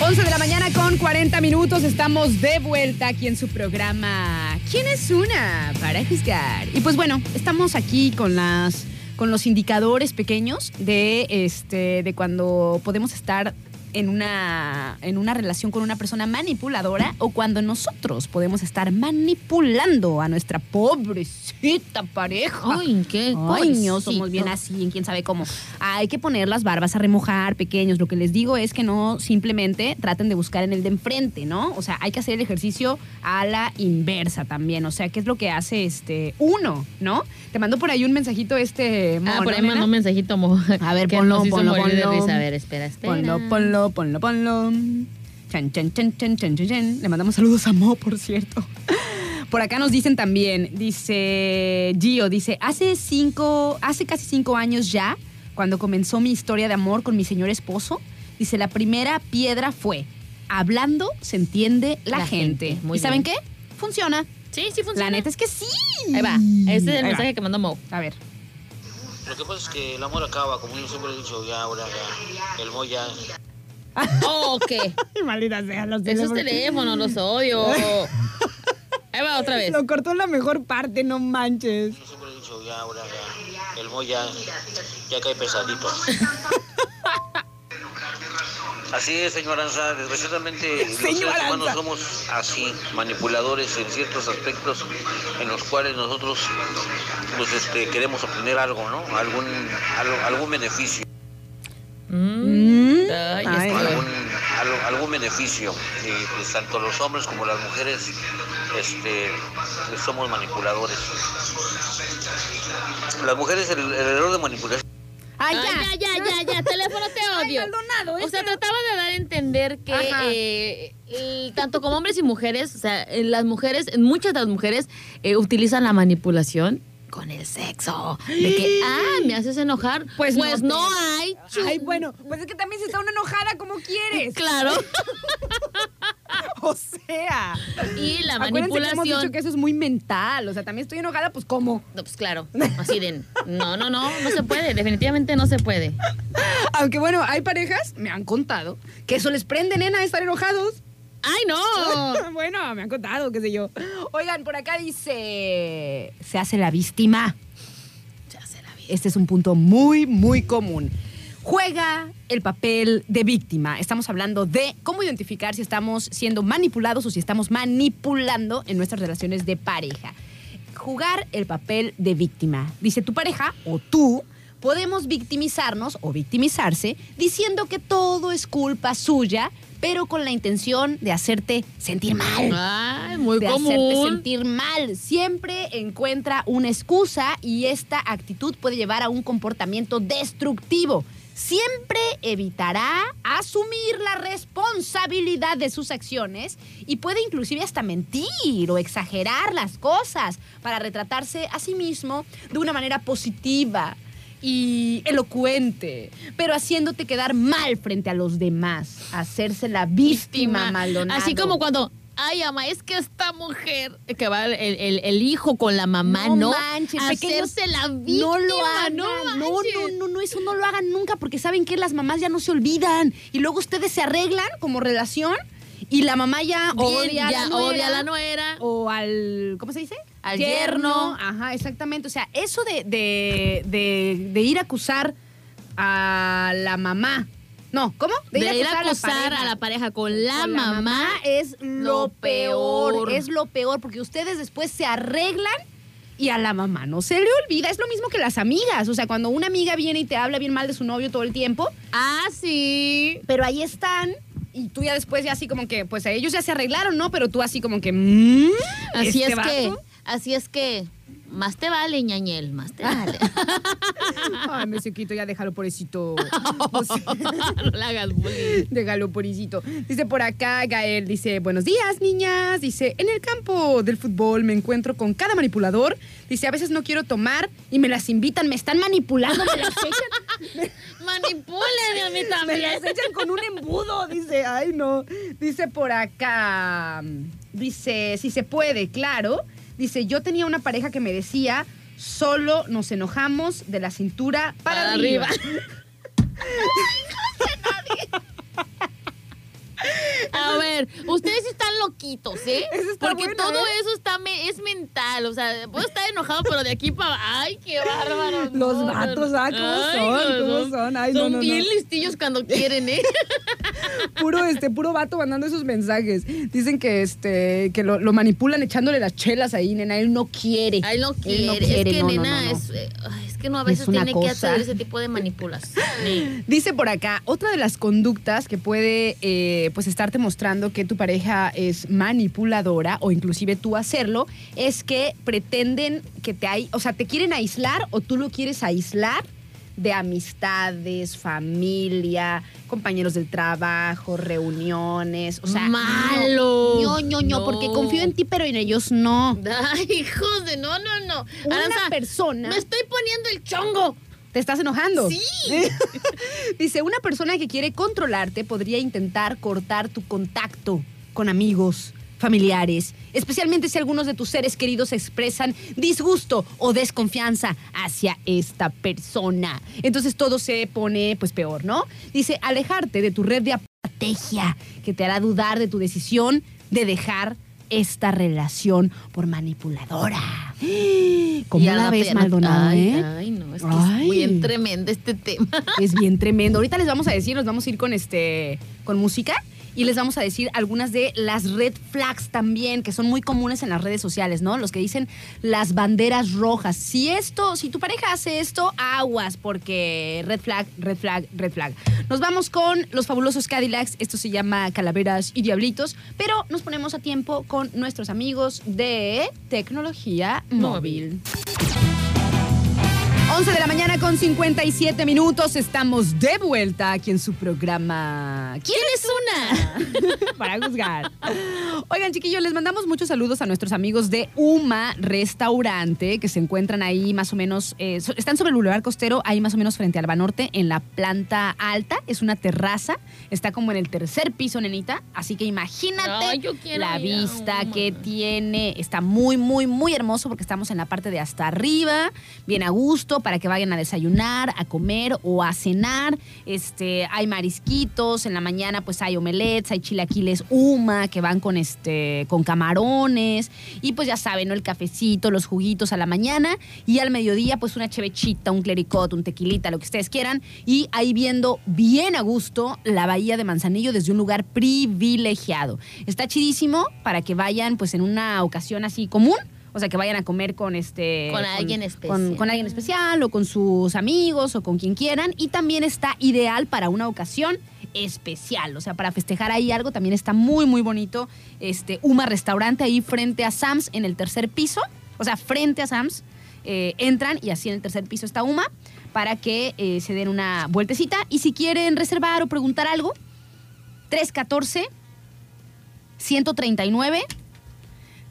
Once de la mañana con 40 minutos. Estamos de vuelta aquí en su programa. ¿Quién es una para juzgar? Y pues bueno, estamos aquí con las con los indicadores pequeños de este de cuando podemos estar en una, en una relación con una persona manipuladora o cuando nosotros podemos estar manipulando a nuestra pobrecita pareja. Ay, qué pobrecito. somos bien así, en quién sabe cómo. Hay que poner las barbas a remojar, pequeños. Lo que les digo es que no simplemente traten de buscar en el de enfrente, ¿no? O sea, hay que hacer el ejercicio a la inversa también. O sea, ¿qué es lo que hace este uno, no? Te mandó por ahí un mensajito este Ah, por ahí mandó un mensajito. mo- A ver, ponlo, ponlo, de risa. A ver, espera, espera. Ponlo, ponlo, ponlo, ponlo. Chan, chan, chan, chan, chan, chan, chan. Le mandamos saludos a Mo, por cierto. Por acá nos dicen también, dice Gio, dice, hace cinco, hace casi cinco años ya, cuando comenzó mi historia de amor con mi señor esposo, dice, la primera piedra fue, hablando se entiende la, La gente. gente, muy ¿Y saben qué? Funciona. Sí, sí funciona. La neta es que sí. Ahí va. Este es el Ahí va. mensaje que mandó Mo. A ver. Lo que pasa es que el amor acaba, como yo siempre he dicho, ya ahora ya, el Moy ya Oh, ¿qué? Maldita sea, los Esos teléfonos, los odio. Ahí va otra vez. Lo cortó en la mejor parte, no manches. yo siempre he dicho, ya ahora ya, el Moy ya, ya cae pesadito. Así es, señor Anza, desgraciadamente los seres humanos Anza. somos así, manipuladores en ciertos aspectos en los cuales nosotros pues este queremos obtener algo, ¿no? Algún algo- algún beneficio. Mm. Ay, Ay. es que- algún, algo- algún beneficio. Y pues tanto los hombres como las mujeres este, somos manipuladores. Las mujeres el, el error de manipulación Ay, Ay, ya, ya, ya, ya, teléfono te odio. Ay, Maldonado, o este sea, trataba de dar a entender que eh, el- tanto como hombres y mujeres, o sea, eh, las mujeres, muchas de las mujeres eh, utilizan la manipulación con el sexo. De que, ah, me haces enojar. Pues Pues, no hay. Ay, bueno, pues es que también si está una enojada, como quieres? Claro. O sea. Y la Acuérdense que hemos manipulación. dicho que eso es muy mental. O sea, también estoy enojada, pues ¿cómo? No, pues claro, así de, no, no, no, no se puede, definitivamente no se puede. Aunque bueno, hay parejas, me han contado, que eso les prende, nena, estar enojados. ¡Ay, no! bueno, me han contado, qué sé yo. Oigan, por acá dice, se hace la víctima. Se la vi. Este es un punto muy, muy común. Juega el papel de víctima. Estamos hablando de cómo identificar si estamos siendo manipulados o si estamos manipulando en nuestras relaciones de pareja. Jugar el papel de víctima. Dice tu pareja o tú. Podemos victimizarnos o victimizarse diciendo que todo es culpa suya, pero con la intención de hacerte sentir mal Ay, muy de hacerte sentir mal. Siempre encuentra una excusa y esta actitud puede llevar a un comportamiento destructivo. Siempre evitará asumir la responsabilidad de sus acciones y puede inclusive hasta mentir o exagerar las cosas para retratarse a sí mismo de una manera positiva y elocuente, pero haciéndote quedar mal frente a los demás, hacerse la víctima, Maldonado. Así como cuando, ay, ama, es que esta mujer que va el, el- el hijo con la mamá, ¿no? No manches, Hacerse la víctima, no lo hagan. no No, no, no, eso no lo hagan nunca porque saben que las mamás ya no se olvidan y luego ustedes se arreglan como relación y la mamá ya Bien, odia, a la nuera, odia a la nuera. o al ¿cómo se dice? Al yerno. Ajá, exactamente. O sea, eso de, de, de, de ir a acusar a la mamá. No, ¿cómo? De ir a acusar a la pareja con la Con mamá. es lo lo peor, peor. es lo peor, porque ustedes después se arreglan y a la mamá no se le olvida. Es lo mismo que las amigas. O sea, cuando una amiga viene y te habla bien mal de su novio todo el tiempo, Ah, sí. pero ahí están. Y tú ya después ya así como que, pues ellos ya se arreglaron, ¿no? Pero tú así como que... mm, Así ¿este es que, así es que, más te vale, ñañel, más te vale. Ay, me quito, ya déjalo, pobrecito. O sea, no le hagas bullying. Déjalo, pobrecito. Dice por acá Gael, dice, buenos días, niñas. Dice, en el campo del fútbol me encuentro con cada manipulador. Dice, a veces no quiero tomar y me las invitan, me están manipulando, me las echan, Manipúlame a mí me también. las echan con un embudo. Dice, ay no. Dice por acá, dice, si se puede, claro. Dice, yo tenía una pareja que me decía, solo nos enojamos de la cintura para, Para arriba. arriba. A ver, ustedes están loquitos, ¿eh? Está Porque todo ¿eh? eso está me- es mental. O sea, puedo estar enojado, pero de aquí para. ¡Ay, qué bárbaro! Los No, vatos, ah, ¿cómo ay, son? ¿Cómo son? Ay, son no, no. bien listillos cuando quieren, ¿eh? puro este puro vato mandando esos mensajes. Dicen que este que lo, lo manipulan echándole las chelas ahí, nena, él no quiere. Ay, no Él quiere. no es que, nena. Es, eh, ay, que no a veces tiene que hacer ese tipo de manipulación. Dice por acá, otra de las conductas que puede eh, pues estarte mostrando que tu pareja es manipuladora o inclusive tú hacerlo, es que pretenden que te hay, o sea, te quieren aislar o tú lo quieres aislar de amistades, familia, compañeros del trabajo, reuniones, o sea, Malo. No, no, no, No. porque confío en ti, pero en ellos no. Ay, hijos de no, no, no. Una Aranza, persona Me estoy poniendo el chongo. ¿Te estás enojando? Sí. Dice, una persona que quiere controlarte podría intentar cortar tu contacto con amigos, familiares, especialmente si algunos de tus seres queridos expresan disgusto o desconfianza hacia esta persona. Entonces todo se pone pues peor, ¿no? Dice, alejarte de tu red de estrategia que te hará dudar de tu decisión de dejar esta relación por manipuladora. ¿Cómo Y a la ves, pena- Maldonado, ay, eh? Ay, no, es que Ay. es bien tremendo este tema. Es bien tremendo. Ahorita les vamos a decir, nos vamos a ir con este con música y les vamos a decir algunas de las red flags también que son muy comunes en las redes sociales, ¿no? Los que dicen las banderas rojas. Si esto, si tu pareja hace esto, aguas porque red flag, red flag, red flag. Nos vamos con los fabulosos Cadillacs. Esto se llama Calaveras y Diablitos, pero nos ponemos a tiempo con nuestros amigos de tecnología móvil. 11 de la mañana con 57 minutos. Estamos de vuelta aquí en su programa. ¿Quién es una? Para juzgar. Oigan, chiquillos, les mandamos muchos saludos a nuestros amigos de Uma Restaurante, que se encuentran ahí más o menos, eh, están sobre el Boulevard Costero, ahí más o menos frente al Banorte, en la planta alta. Es una terraza, está como en el tercer piso, nenita. Así que imagínate la vista Uma. que tiene. Está muy, muy, muy hermoso porque estamos en la parte de hasta arriba, bien a gusto, para que vayan a desayunar, a comer o a cenar. Este, hay marisquitos, en la mañana pues hay omelets, hay chilaquiles Uma que van con este con camarones y pues ya saben, ¿no? el cafecito, los juguitos a la mañana y al mediodía pues una chevechita, un clericot, un tequilita, lo que ustedes quieran y ahí viendo bien a gusto la bahía de Manzanillo desde un lugar privilegiado. Está chidísimo para que vayan pues en una ocasión así común. O sea, que vayan a comer con este. Con alguien Con, especial. con alguien especial o con sus amigos o con quien quieran. Y también está ideal para una ocasión especial. O sea, para festejar ahí algo también está muy, muy bonito. Este, Uma Restaurante ahí frente a Sam's en el tercer piso. O sea, frente a Sam's. eh, entran y así en el tercer piso está Uma para que eh, se den una vueltecita. Y si quieren reservar o preguntar algo, 314 139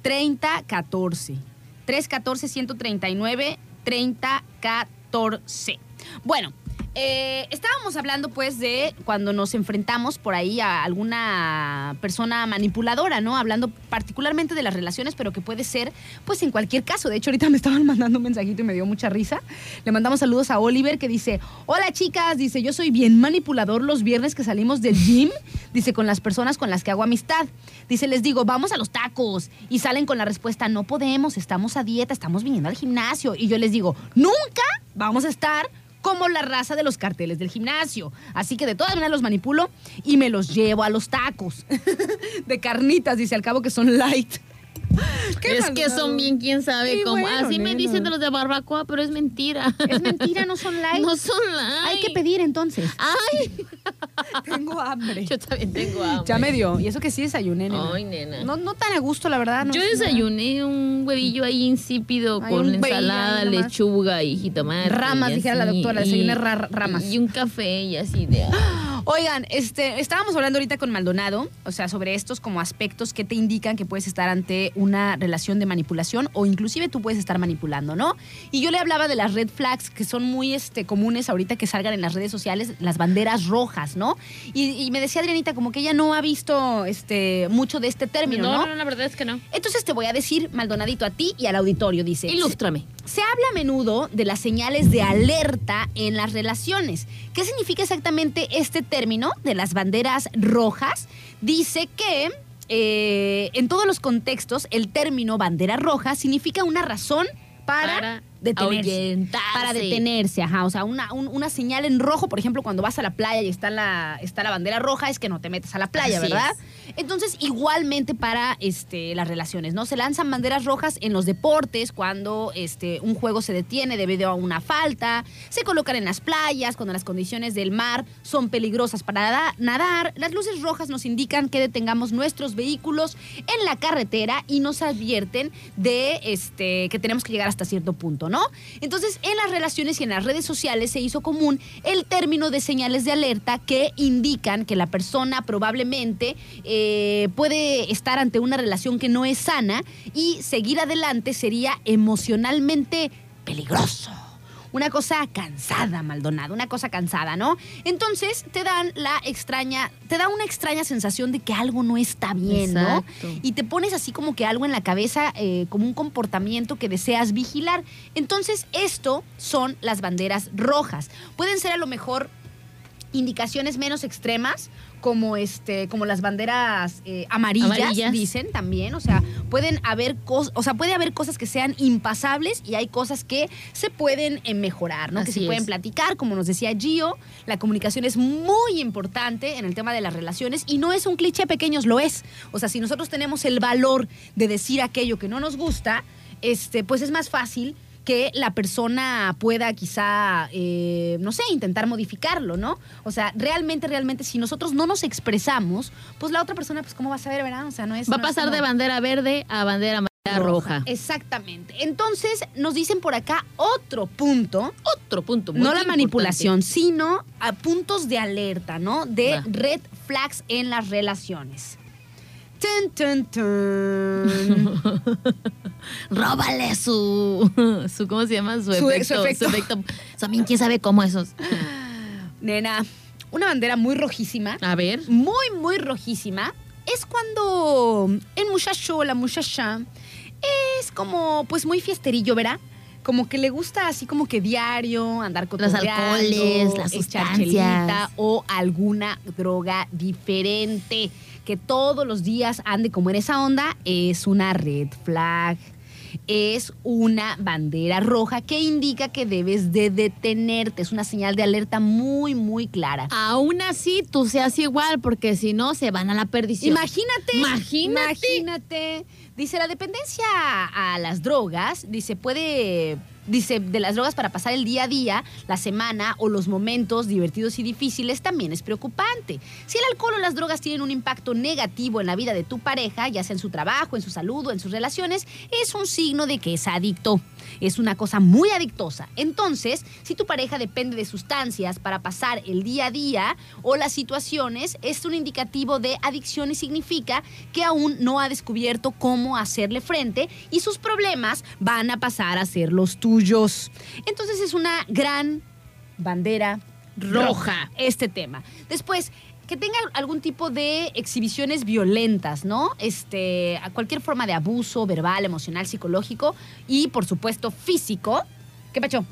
3014. 314 139 3014. Bueno, eh, estábamos hablando pues de cuando nos enfrentamos por ahí a alguna persona manipuladora, ¿no? Hablando particularmente de las relaciones, pero que puede ser pues en cualquier caso. De hecho, ahorita me estaban mandando un mensajito y me dio mucha risa. Le mandamos saludos a Oliver que dice, hola chicas, dice, yo soy bien manipulador los viernes que salimos del gym, dice, con las personas con las que hago amistad. Dice, les digo, vamos a los tacos. Y salen con la respuesta, no podemos, estamos a dieta, estamos viniendo al gimnasio. Y yo les digo, nunca vamos a estar como la raza de los carteles del gimnasio. Así que de todas maneras los manipulo y me los llevo a los tacos. de carnitas, dice, al cabo que son light. Qué es que son bien, quién sabe Sí, cómo. bueno, Así me dicen de los de barbacoa, pero es mentira. Es mentira, no son likes. No son likes. Hay que pedir entonces. Ay, Tengo hambre. yo también tengo hambre. Ya me dio. Y eso que sí desayuné, nena. Ay, nena. No, no tan a gusto, la verdad. no Yo desayuné un huevillo ahí insípido Ay, con ensalada, lechuga y jitomate. Ramas, dijera la doctora, desayuné ra- ramas. Y un café y así de. Oigan, este, estábamos hablando ahorita con Maldonado, o sea, sobre estos como aspectos que te indican que puedes estar ante una relación de manipulación o inclusive tú puedes estar manipulando, ¿no? Y yo le hablaba de las red flags que son muy este, comunes ahorita que salgan en las redes sociales, las banderas rojas, ¿no? Y, y me decía Adrianita como que ella no ha visto este, mucho de este término, ¿no? no, no, la verdad es que no. Entonces te voy a decir, Maldonadito, a ti y al auditorio, dice. Ilústrame. Se habla a menudo de las señales de alerta en las relaciones. ¿Qué significa exactamente este término de las banderas rojas? Dice que eh, en todos los contextos el término bandera roja significa una razón para, Para detenerse. Para detenerse, ajá. O sea, una, un- una señal en rojo, por ejemplo, cuando vas a la playa y está la, está la bandera roja, es que no te metes a la playa, Así ¿verdad? Entonces, igualmente para este, las relaciones, ¿no? Se lanzan banderas rojas en los deportes cuando este, un juego se detiene debido a una falta, se colocan en las playas cuando las condiciones del mar son peligrosas para nada- nadar. Las luces rojas nos indican que detengamos nuestros vehículos en la carretera y nos advierten de este, que tenemos que llegar hasta cierto punto, ¿no? Entonces, en las relaciones y en las redes sociales se hizo común el término de señales de alerta que indican que la persona probablemente eh, puede estar ante una relación que no es sana y seguir adelante sería emocionalmente peligroso. Una cosa cansada, Maldonado, una cosa cansada, ¿no? Entonces te dan la extraña, te da una extraña sensación de que algo no está bien, ¿no? Y te pones así como que algo en la cabeza, eh, como un comportamiento que deseas vigilar. Entonces, esto son las banderas rojas. Pueden ser a lo mejor indicaciones menos extremas, como este, como las banderas eh, amarillas, Amarillas. dicen también. O sea, pueden haber cosas, o sea, puede haber cosas que sean impasables y hay cosas que se pueden eh, mejorar, ¿no? que se pueden platicar, como nos decía Gio. La comunicación es muy importante en el tema de las relaciones y no es un cliché pequeños, lo es. O sea, si nosotros tenemos el valor de decir aquello que no nos gusta, este, pues es más fácil que la persona pueda quizá, eh, no sé, intentar modificarlo, ¿no? O sea, realmente, realmente, si nosotros no nos expresamos, pues la otra persona, pues, ¿cómo va a saber, verdad? O sea, no es... Va a no pasar de bandera verde a bandera amarilla roja. Exactamente. Entonces, nos dicen por acá otro punto, Otro punto muy no la importante. manipulación, sino a puntos de alerta, ¿no? De red flags en las relaciones. Tun, tun, tun. Róbale su, su. ¿Cómo se llama? Su, Su- su efecto. Su efecto. También quién sabe cómo esos. Nena, una bandera muy rojísima, A ver. muy, muy rojísima, es cuando el muchacho o la muchacha es como, pues, muy fiesterillo, ¿verdad? Como que le gusta así como que diario andar con Los alcoholes, las sustancias. o alguna droga diferente. Que todos los días ande como en esa onda es una red flag. Es una bandera roja que indica que debes de detenerte. Es una señal de alerta muy, muy clara. Aún así, tú seas igual, porque si no, se van a la perdición. Imagínate. Imagínate. Imagínate. Dice, la dependencia a las drogas, dice, puede, dice, de las drogas para pasar el día a día, la semana o los momentos divertidos y difíciles también es preocupante. Si el alcohol o las drogas tienen un impacto negativo en la vida de tu pareja, ya sea en su trabajo, en su salud o en sus relaciones, es un signo de que es adicto. Es una cosa muy adictosa. Entonces, si tu pareja depende de sustancias para pasar el día a día o las situaciones, es un indicativo de adicción y significa que aún no ha descubierto cómo hacerle frente y sus problemas van a pasar a ser los tuyos. Entonces es una gran bandera roja, Roja. este tema. Después, que tenga algún tipo de exhibiciones violentas, ¿no? Este, a cualquier forma de abuso verbal, emocional, psicológico y, por supuesto, físico. ¿Qué pacho?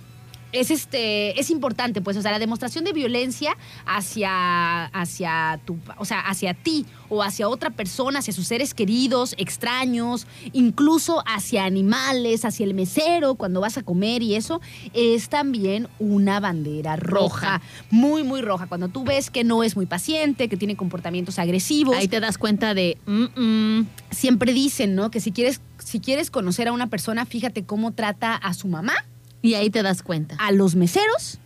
Es este es importante pues o sea la demostración de violencia hacia hacia tu o sea hacia ti o hacia otra persona hacia sus seres queridos extraños incluso hacia animales hacia el mesero cuando vas a comer y eso es también una bandera roja, Roja. muy muy roja. Cuando tú ves que no es muy paciente que tiene comportamientos agresivos. Ahí te das cuenta de, mm, mm, siempre dicen no que si quieres si quieres conocer a una persona fíjate cómo trata a su mamá y ahí te das cuenta. a los meseros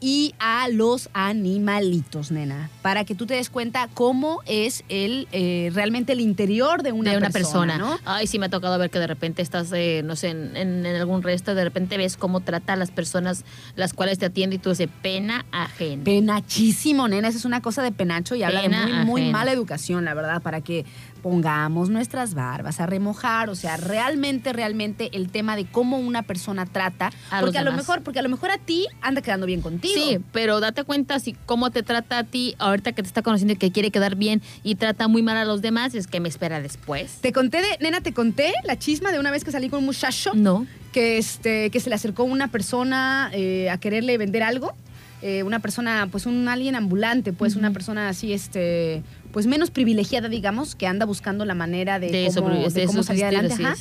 y a los animalitos, nena, para que tú te des cuenta cómo es el eh, realmente el interior de una, de una persona. ¿no? Ay, sí me ha tocado ver que de repente estás, eh, no sé, en, en- en algún resto, de repente ves cómo trata a las personas las cuales te atiende y tú dices, pena ajena. Penachísimo, nena, esa es una cosa de penacho y habla de Pena muy, muy mala educación, la verdad, para que pongamos nuestras barbas a remojar, o sea, realmente, realmente el tema de cómo una persona trata, A los porque a lo demás. mejor, porque a lo mejor a ti anda quedando bien contigo. Sí, pero date cuenta si cómo te trata a ti ahorita que te está conociendo y que quiere quedar bien y trata muy mal a los demás, es que me espera después. Te conté de, nena, te conté la chisma de una vez que salí con un muchacho. No. que este que se le acercó una persona eh, a quererle vender algo eh, una persona pues un alguien ambulante pues una persona así este pues menos privilegiada digamos que anda buscando la manera de, De cómo, sobre- de de cómo salir adelante ajá.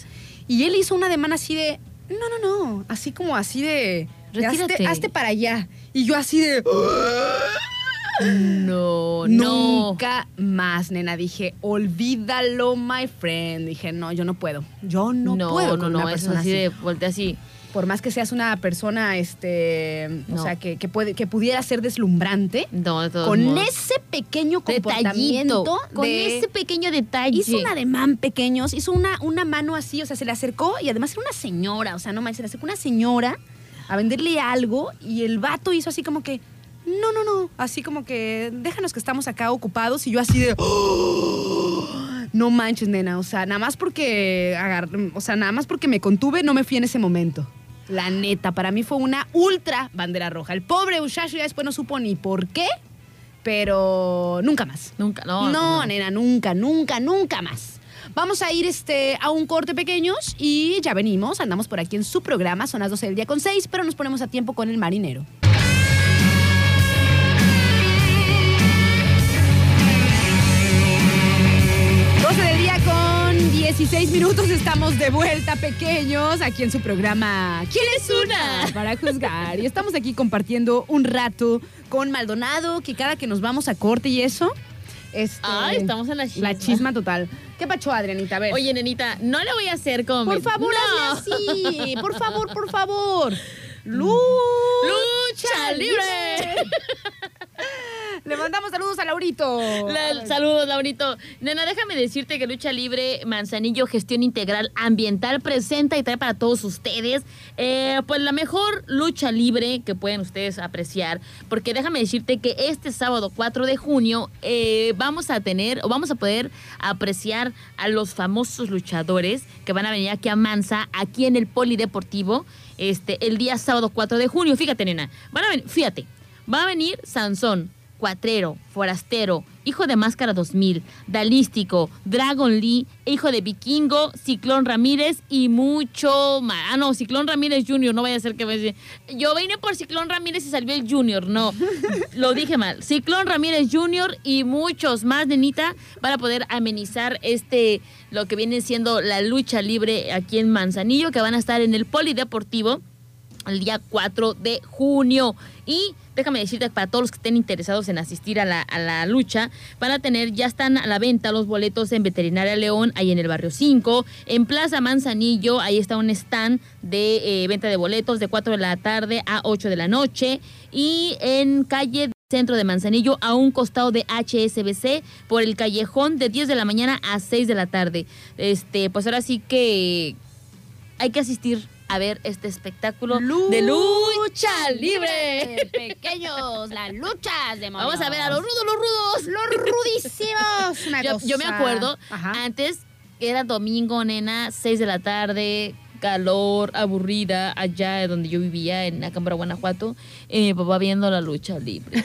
y él hizo una demanda así de no no no así como así de, hazte, hazte para allá y yo así de No, no. Nunca más, nena. Dije, olvídalo, my friend. Dije, no, yo no puedo. Yo no, no, puedo no, con no, una es así. de voltea así. Por más que seas una persona, este, o sea, que, que puede, que pudiera ser deslumbrante, No, de con modos. ese pequeño detallito, comportamiento, con de- ese pequeño detalle. hizo un ademán pequeños, hizo una, una mano así, o sea, se le acercó y además era una señora, o sea, no manches, se le acercó una señora a venderle algo y el vato hizo así como que, no, no, no, así como que, déjanos que estamos acá ocupados y yo así de, "Oh, no manches, nena, o sea, nada más porque, agar- o sea, nada más porque me contuve, no me fui en ese momento. La neta, para mí fue una ultra bandera roja. El pobre muchacho ya después no supo ni por qué, pero nunca más. Nunca, no. No, nena, nunca, nunca, nunca más. Vamos a ir este, a un corte pequeños y ya venimos. Andamos por aquí en su programa, son las 12 del día con 6, pero nos ponemos a tiempo con el marinero. 16 minutos... ...estamos de vuelta, pequeños... ...aquí en su programa... ¿Quién es una? Para juzgar. Y estamos aquí compartiendo un rato... ...con Maldonado... ...que cada que nos vamos a corte y eso... Este, Ay, estamos en la chisma. La chisma total. ¿Qué pacho, Adrianita? A ver. Oye, nenita, no le voy a hacer como. por favor, no. hazle así. Por favor, por favor. Lu- ¡Lucha libre! Le mandamos saludos a Laurito. La- saludos, Laurito. Nena, déjame decirte que Lucha Libre Manzanillo Gestión Integral Ambiental presenta y trae para todos ustedes eh, pues la mejor lucha libre que pueden ustedes apreciar. Porque déjame decirte que este sábado 4 de junio eh, vamos a tener o vamos a poder apreciar a los famosos luchadores que van a venir aquí a Mansa, aquí en el Polideportivo, este, el día sábado 4 de junio. Fíjate, nena, van a venir, fíjate, va a venir Sansón, Cuatrero, Forastero, Hijo de Máscara 2000, Dalístico, Dragon Lee, Hijo de Vikingo, Ciclón Ramírez y mucho más. Ah, no, Ciclón Ramírez Jr., no vaya a ser que me yo vine por Ciclón Ramírez y salió el Junior. No, lo dije mal. Ciclón Ramírez Jr. y muchos más, nenita, van a poder amenizar este, lo que viene siendo la lucha libre aquí en Manzanillo, que van a estar en el Polideportivo el día 4 de junio. Y déjame decirte, para todos los que estén interesados en asistir a la, lucha, van a tener, ya están a la venta los boletos en Veterinaria León, ahí en el barrio 5, en Plaza Manzanillo, ahí está un stand de eh, venta de boletos de 4 de la tarde a 8 de la noche, y en calle Centro de Manzanillo, a un costado de HSBC, por el callejón de 10 de la mañana a 6 de la tarde. Este, pues ahora sí que hay que asistir a ver este espectáculo de lucha libre. Pequeños, las luchas de Vamos a ver a los rudos, los rudos. Los rudísimos. Yo, yo me acuerdo, Ajá. antes era domingo, nena, 6 de la tarde, calor, aburrida, allá donde yo vivía, en Acámbaro, Guanajuato, y mi papá viendo la lucha libre.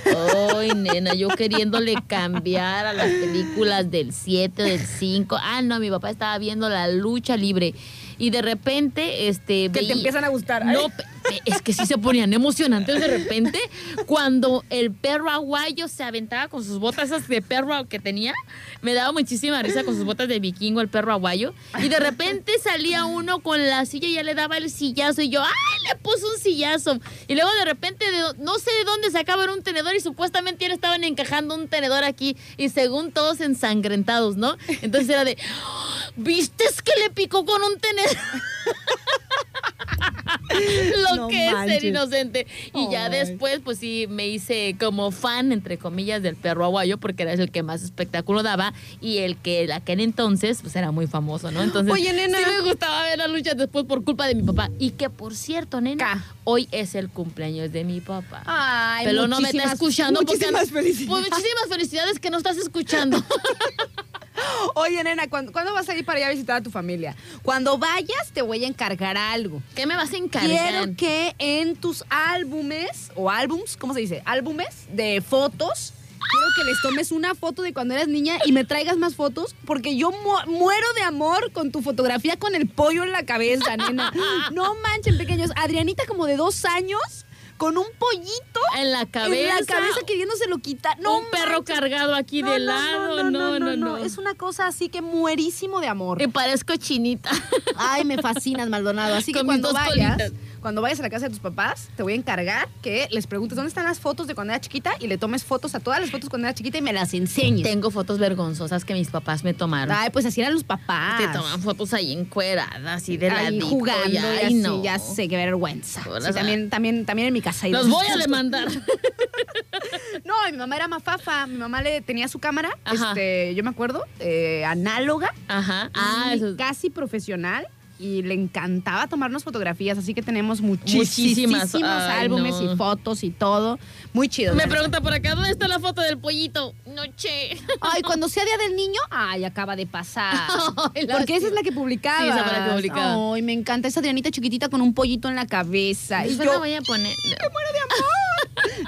Ay, nena, yo queriéndole cambiar a las películas del 7, del 5. Ah, no, mi papá estaba viendo la lucha libre. Y de repente, este... Que te empiezan a gustar. No, Es que sí se ponían emocionantes de repente cuando el perro aguayo se aventaba con sus botas esas de perro que tenía. Me daba muchísima risa con sus botas de vikingo el perro aguayo. Y de repente salía uno con la silla y ya le daba el sillazo y yo, ¡ay! Le puso un sillazo. Y luego de repente no sé de dónde sacaban un tenedor y supuestamente ya estaban encajando un tenedor aquí y según todos ensangrentados, ¿no? Entonces era de, ¿viste que le picó con un tenedor? Lo No que es ser inocente. Y ya después, pues sí, me hice como fan, entre comillas, del perro aguayo, porque era el que más espectáculo daba y el que en aquel entonces, pues era muy famoso, ¿no? Entonces, Oye, nena. sí me gustaba ver las luchas después por culpa de mi papá. Y que, por cierto, nena, hoy es el cumpleaños de mi papá. Ay, Pero no me está muchísimas- escuchando porque muchísimas pues, felicidades. muchísimas felicidades que no estás escuchando. Oye, nena, ¿cuándo, cuándo vas a ir para allá a visitar a tu familia? Cuando vayas, te voy a encargar algo. ¿Qué me vas a encargar? Quiero que en tus álbumes, o álbums, ¿cómo se dice? Álbumes de fotos. Quiero que les tomes una foto de cuando eras niña y me traigas más fotos, porque yo mu- muero de amor con tu fotografía con el pollo en la cabeza, nena. No manchen, pequeños. Adrianita, como de dos años, con un pollito En la cabeza. en la cabeza queriéndoselo quitar. No un perro cargado aquí de lado. No, no, no. Es una cosa así que muerísimo de amor. Y parezco chinita. Ay, me fascinas, Maldonado. Así que Con cuando vayas, colitas. Cuando vayas a la casa de tus papás, te voy a encargar que les preguntes dónde están las fotos de cuando era chiquita y le tomes fotos a todas las fotos cuando era chiquita y me las enseñes. Tengo fotos vergonzosas que mis papás me tomaron. Ay, pues así eran los papás. Te toman fotos ahí encueradas y de Ahí ladito. jugando y, y, ay, así, no. ya sé, qué vergüenza. Sí, también, también, también en mi casa. Los voy a demandar. No, mi mamá era mafafa. Mi mamá le tenía su cámara, Ajá. este, yo me acuerdo, eh, análoga. Ajá. Ah, eso casi profesional y le encantaba tomarnos fotografías, así que tenemos Muchísimas. muchísimos Ay, álbumes no. y fotos y todo. Muy chido. Me pregunta por acá, ¿dónde está la foto del pollito? Noche. Ay, cuando sea Día del Niño, ay, acaba de pasar. Ay, Porque esa es la que publicaba. Sí, esa la que publicaba. Ay, me encanta esa Adrianita chiquitita con un pollito en la cabeza. Y Yo la voy a poner.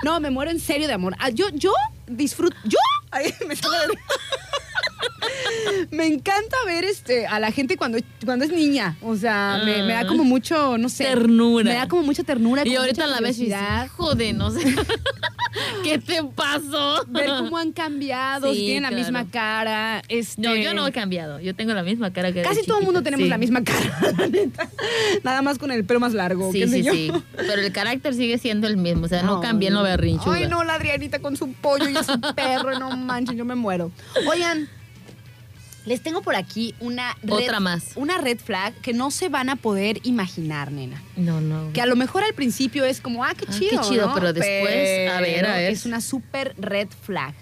no, me muero en serio de amor. Ah, Yo, yo disfruto, yo, Ay, me. Me encanta ver este a la gente cuando, cuando es niña. O sea, me, me da como mucho, no sé. Ternura. Me da como mucha ternura. Y como ahorita mucha la ves y joder, no sé. ¿Qué te pasó? Ver cómo han cambiado, si tienen la misma cara. Este, No, yo no he cambiado. Yo tengo la misma cara que Casi todo el mundo tenemos Sí. la misma cara, neta. Nada más con el pelo más largo. Sí, qué sé sí, yo. sí. Pero el carácter sigue siendo el mismo. O sea, no cambié en lo berrinchuda. Ay, no, la Adrianita con su pollo y su perro, no manchen, yo me muero. Oigan, les tengo por aquí una red, Otra más. Una red flag que no se van a poder imaginar, nena. No, no. Que a lo mejor al principio es como, ah, qué Ah, qué chido. chido, ¿no? pero después, a ver, a ver. Es una super red flag.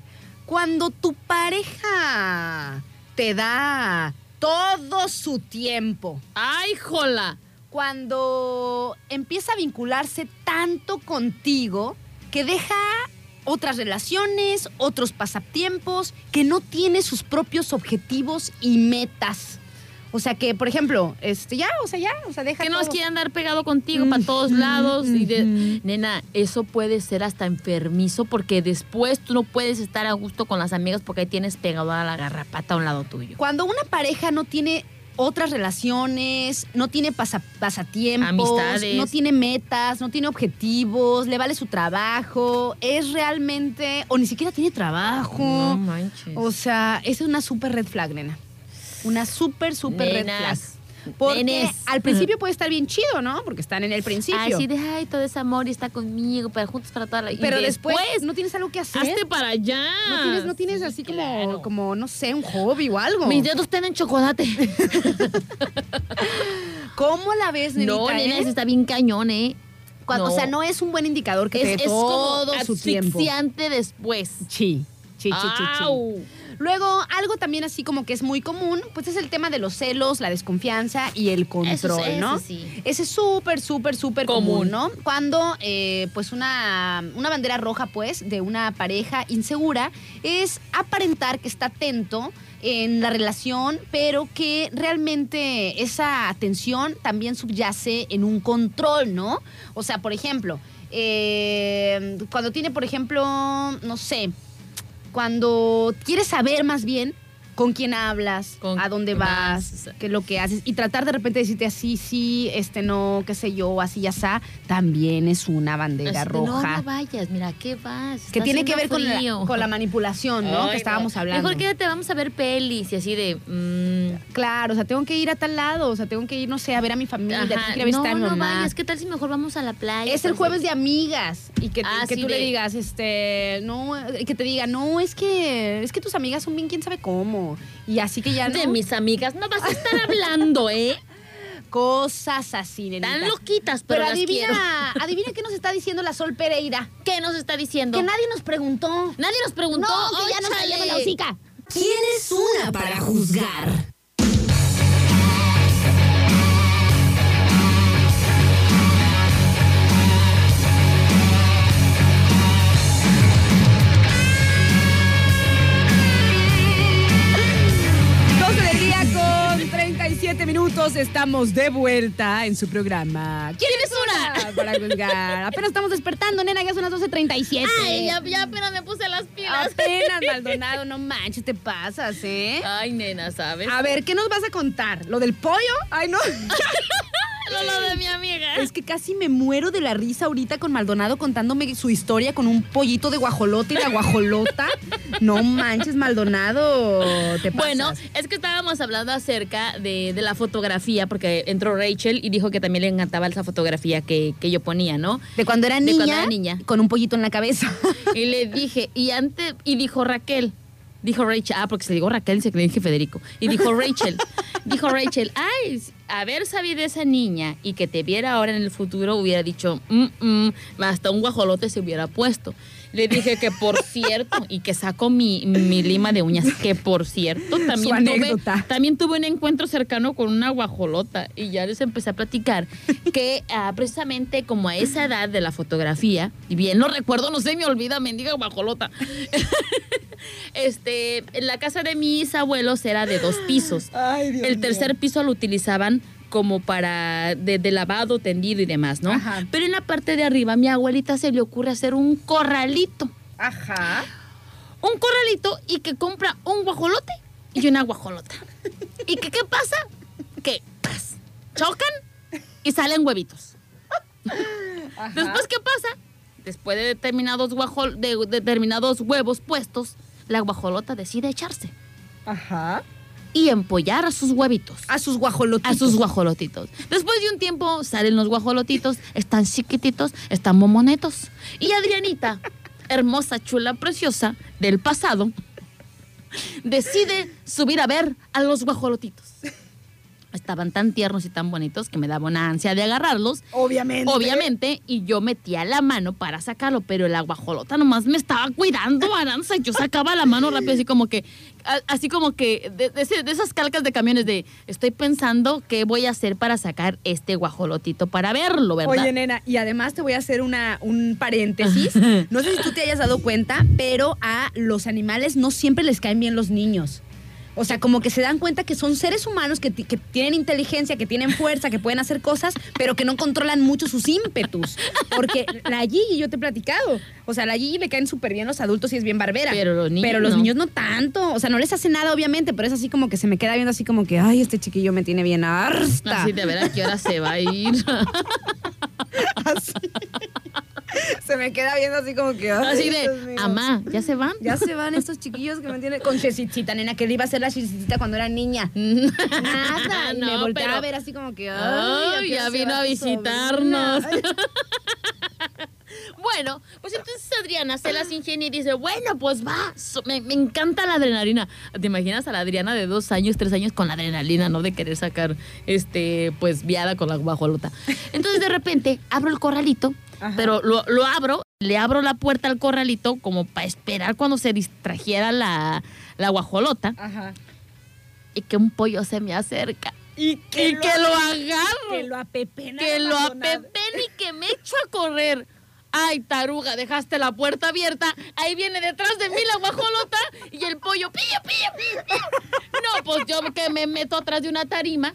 Cuando tu pareja te da todo su tiempo, ¡Ay, jola! cuando empieza a vincularse tanto contigo que deja otras relaciones, otros pasatiempos, que no tiene sus propios objetivos y metas. O sea que, por ejemplo, este ya, o sea, ya, o sea, deja Que nos todo. quiere andar pegado contigo para todos lados. y de-. Nena, eso puede ser hasta enfermizo porque después tú no puedes estar a gusto con las amigas porque ahí tienes pegado a la garrapata a un lado tuyo. Cuando una pareja no tiene otras relaciones, no tiene pasa- pasatiempos, Amistades. no tiene metas, no tiene objetivos, le vale su trabajo, es realmente, o ni siquiera tiene trabajo. No manches. O sea, esa es una super red flag, nena. Una super, super red flag. Porque Nenes. al principio puede estar bien chido, ¿no? Porque están en el principio. Ay, sí, de ay, todo ese amor y está conmigo, para juntos para toda la y Pero después, no tienes algo que hacer. hazte para allá. no tienes, no tienes Sí, así como, claro. como, no sé, un hobby o algo. Mis dedos tienen chocolate. ¿Cómo la ves, nenita? no, nena, eh? está bien cañón, ¿eh? Cuando- O sea, no es un buen indicador que te es, dé es todo como su tiempo. después. Sí, sí, sí, sí, sí. Luego, algo también así como que es muy común, pues es el tema de los celos, la desconfianza y el control, Eso sí, ¿no? eso sí. Ese es súper, súper, súper Común. común, ¿no? Cuando, eh, pues, una, una bandera roja, pues, de una pareja insegura es aparentar que está atento en la relación, pero que realmente esa atención también subyace en un control, ¿no? O sea, por ejemplo, eh, cuando tiene, por ejemplo, no sé, cuando quiere saber más bien con quién hablas, Con a dónde vas, qué es lo que haces. Y tratar de repente decirte así, sí, este no, qué sé yo, así ya está, también es una bandera Así de, roja. No, no vayas, mira, ¿qué vas? que tiene que ver con la, con la manipulación, ¿no? Ay, que estábamos hablando. Mejor quédate, vamos a ver pelis y así de. mm, Claro, o sea, tengo que ir a tal lado, o sea, tengo que ir, no sé, a ver a mi familia, tengo que ir a visitar a mi no, no mamá. vayas, ¿qué tal si mejor vamos a la playa? Es el jueves de amigas y que, Ah, que sí, tú le de- digas, este, no, que te diga, no, es que, es que tus amigas son bien quién sabe cómo. Y así que ya no. De mis amigas, no vas a estar hablando, ¿eh? Cosas así, nenita. Tan loquitas, pero, Pero las quiero. adivina, adivina qué nos está diciendo la Sol Pereira. ¿Qué nos está diciendo? Que nadie nos preguntó. Nadie nos preguntó. No, que ya nos la hocica. ¿Quién es una para juzgar? 37 minutos. Estamos de vuelta en su programa. ¿Quién es una? Para juzgar. Apenas estamos despertando, nena, ya son las 12.37. Ay, ya, ya apenas me puse las pilas. Apenas, Maldonado, no manches, te pasas, ¿eh? Ay, nena, ¿sabes? A ver, ¿qué nos vas a contar? ¿Lo del pollo? Ay, no. Lo, lo de mi amiga. Es que casi me muero de la risa ahorita con Maldonado contándome su historia con un pollito de guajolote y la guajolota. No manches, Maldonado. Te pasas. Bueno, es que estábamos hablando acerca de, de la fotografía, porque entró Rachel y dijo que también le encantaba esa fotografía que, que yo ponía, ¿no? de cuando era de niña, cuando era niña. con un pollito en la cabeza. Y le dije, y antes, y dijo Raquel, dijo Rachel, ah, porque se le dijo Raquel, se le dije Federico, y dijo Rachel, dijo Rachel, ay, haber sabido esa niña y que te viera ahora en el futuro hubiera dicho, "Mm, mm", hasta un guajolote se hubiera puesto. Le dije que por cierto, y que saco mi, mi lima de uñas, que por cierto, también tuve, también tuve un encuentro cercano con una guajolota y ya les empecé a platicar que ah, precisamente como a esa edad de la fotografía, y bien lo recuerdo, no se me olvida, mendiga guajolota. este, en la casa de mis abuelos era de dos pisos. El tercer piso lo utilizaban como para de, de lavado, tendido y demás, ¿no? Ajá. Pero en la parte de arriba, a mi abuelita se le ocurre hacer un corralito Ajá. un corralito y que compra un guajolote y una guajolota. ¿Y que qué pasa? Que ¡pras! chocan y salen huevitos. Después, ¿qué pasa? Después de determinados, guajol, de determinados huevos puestos, la guajolota decide echarse Ajá. Y empollar a sus huevitos. A sus guajolotitos. A sus guajolotitos. Después de un tiempo salen los guajolotitos, están chiquititos, están momonetos. Y Adrianita, hermosa, chula, preciosa del pasado, decide subir a ver a los guajolotitos. Estaban tan tiernos y tan bonitos que me daba una ansia de agarrarlos. Obviamente. Obviamente, y yo metía la mano para sacarlo, pero la guajolota nomás me estaba cuidando, Aranza, y yo sacaba la mano rápido, así como que, así como que, de, de ese- de esas calcas de camiones de, estoy pensando qué voy a hacer para sacar este guajolotito para verlo, ¿verdad? Oye, nena, y además te voy a hacer una, un paréntesis. No sé si tú te hayas dado cuenta, pero a los animales no siempre les caen bien los niños. O sea, como que se dan cuenta que son seres humanos que, que tienen inteligencia, que tienen fuerza, que pueden hacer cosas, pero que no controlan mucho sus ímpetus. Porque la Gigi, yo te he platicado. O sea, a la Gigi le caen súper bien los adultos y es bien barbera. Pero los niños Pero los no. niños no tanto. O sea, no les hace nada, obviamente, pero es así como que se me queda viendo así como que, ay, este chiquillo me tiene bien harta. Así de ver a qué hora se va a ir. Así. Se me queda viendo así como que. Así de, amá, ¿ya se van? Ya se van estos chiquillos que me tienen. Con chesicita, nena, que le iba a hacer la chesicita cuando era niña. Nada. Y me volteaba pero- a ver así como que. Ay, Ay, ¿a qué ya vino a visitarnos. Bueno, pues entonces Adriana se las ingenia y dice, bueno, pues va, me encanta la adrenalina. ¿Te imaginas a la Adriana de dos años, tres años con la adrenalina, no? De querer sacar, este, pues, viada con la guajolota. Entonces, de repente, abro el corralito, Ajá. pero lo, lo abro, le abro la puerta al corralito como para esperar cuando se distrajera la, la guajolota Ajá. y que un pollo se me acerca. Y Y que lo agarro Que lo apepena. que lo apepen y que me echo a correr. Ay, taruga, dejaste la puerta abierta. Ahí viene detrás de mí la guajolota y el pollo. Pillo, pillo. No, pues yo que me meto atrás de una tarima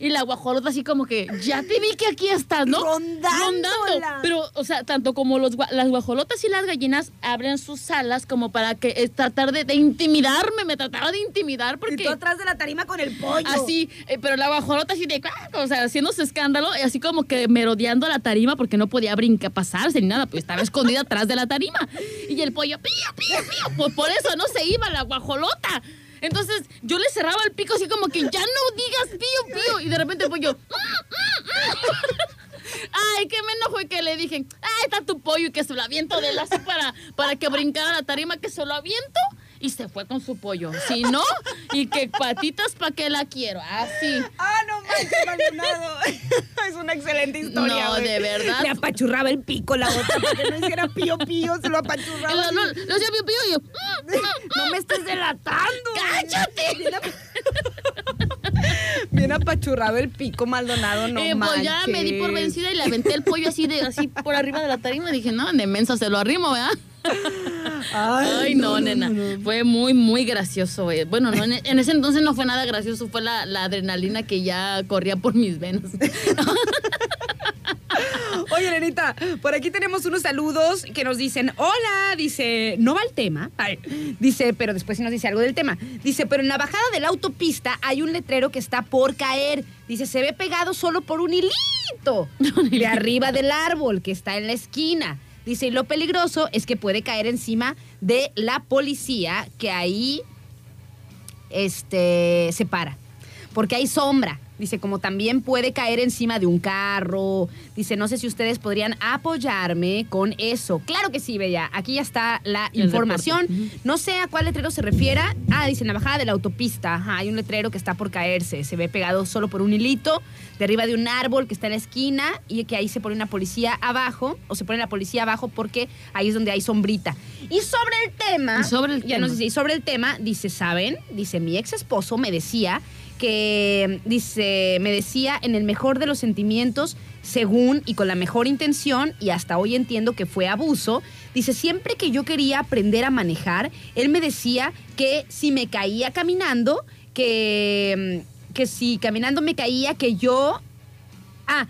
Y la guajolota así como que, ya te vi que aquí estás, ¿no? Rondándola. Pero, o sea, tanto como los, las guajolotas y las gallinas abren sus alas como para que eh, tratar de, de intimidarme, me trataba de intimidar Y porque... tú atrás de la tarima con el pollo. Así, eh, pero la guajolota así de, o sea, haciendo su escándalo, y así como que merodeando la tarima porque no podía brincar, pasarse ni nada, pues estaba escondida atrás de la tarima. Y el pollo, pío, pío, pío, pues por eso no se iba la guajolota. Entonces yo le cerraba el pico así como que ya no digas pío, pío. Y de repente el pollo, Ay, que me enojo que le dije, ay, está tu pollo y que se lo aviento de la así para, para que brincara la tarima, que se lo aviento y se fue con su pollo. Si no, y que patitas para que la quiero. Así. Ah, no manches, Maldonado. es una excelente historia. No, de verdad. Le apachurraba el pico la otra para que no hiciera pío pío, se lo apachurraba. Lo, lo, lo hacía pío, pío, y yo, No me estés delatando. ¡cállate! Bien, ap- Bien apachurrado el pico, Maldonado, no Eh, pues ya me di por vencida y le aventé el pollo así de así por arriba de la tarima y dije, no, de mensa se lo arrimo, ¿verdad? Ay, no, nena. Fue muy, muy gracioso. Bueno, no, en, en ese entonces no fue nada gracioso, fue la, la adrenalina que ya corría por mis venas. Oye, Lenita, por aquí tenemos unos saludos que nos dicen, hola, dice, no va el tema, Ay, dice, pero después sí nos dice algo del tema. Dice, pero en la bajada de la autopista hay un letrero que está por caer. Dice, se ve pegado solo por un hilito de arriba del árbol que está en la esquina. Dice, lo peligroso es que puede caer encima de la policía que ahí este, se para. Porque hay sombra. Dice, como también puede caer encima de un carro. Dice, no sé si ustedes podrían apoyarme con eso. Claro que sí, Bella. Aquí ya está la El información. reporte. No sé a cuál letrero se refiera. Ah, dice, en la bajada de la autopista. Ajá, hay un letrero que está por caerse. Se ve pegado solo por un hilito de arriba de un árbol que está en la esquina y que ahí se pone una policía abajo. O se pone la policía abajo porque ahí es donde hay sombrita. Y sobre el tema... Y sobre el ya tema. nos dice, y sobre el tema, dice, ¿saben? Dice, mi ex esposo me decía que, dice, me decía en el mejor de los sentimientos, según y con la mejor intención, y hasta hoy entiendo que fue abuso, dice, siempre que yo quería aprender a manejar, él me decía que si me caía caminando, que, que si caminando me caía, que yo... Ah,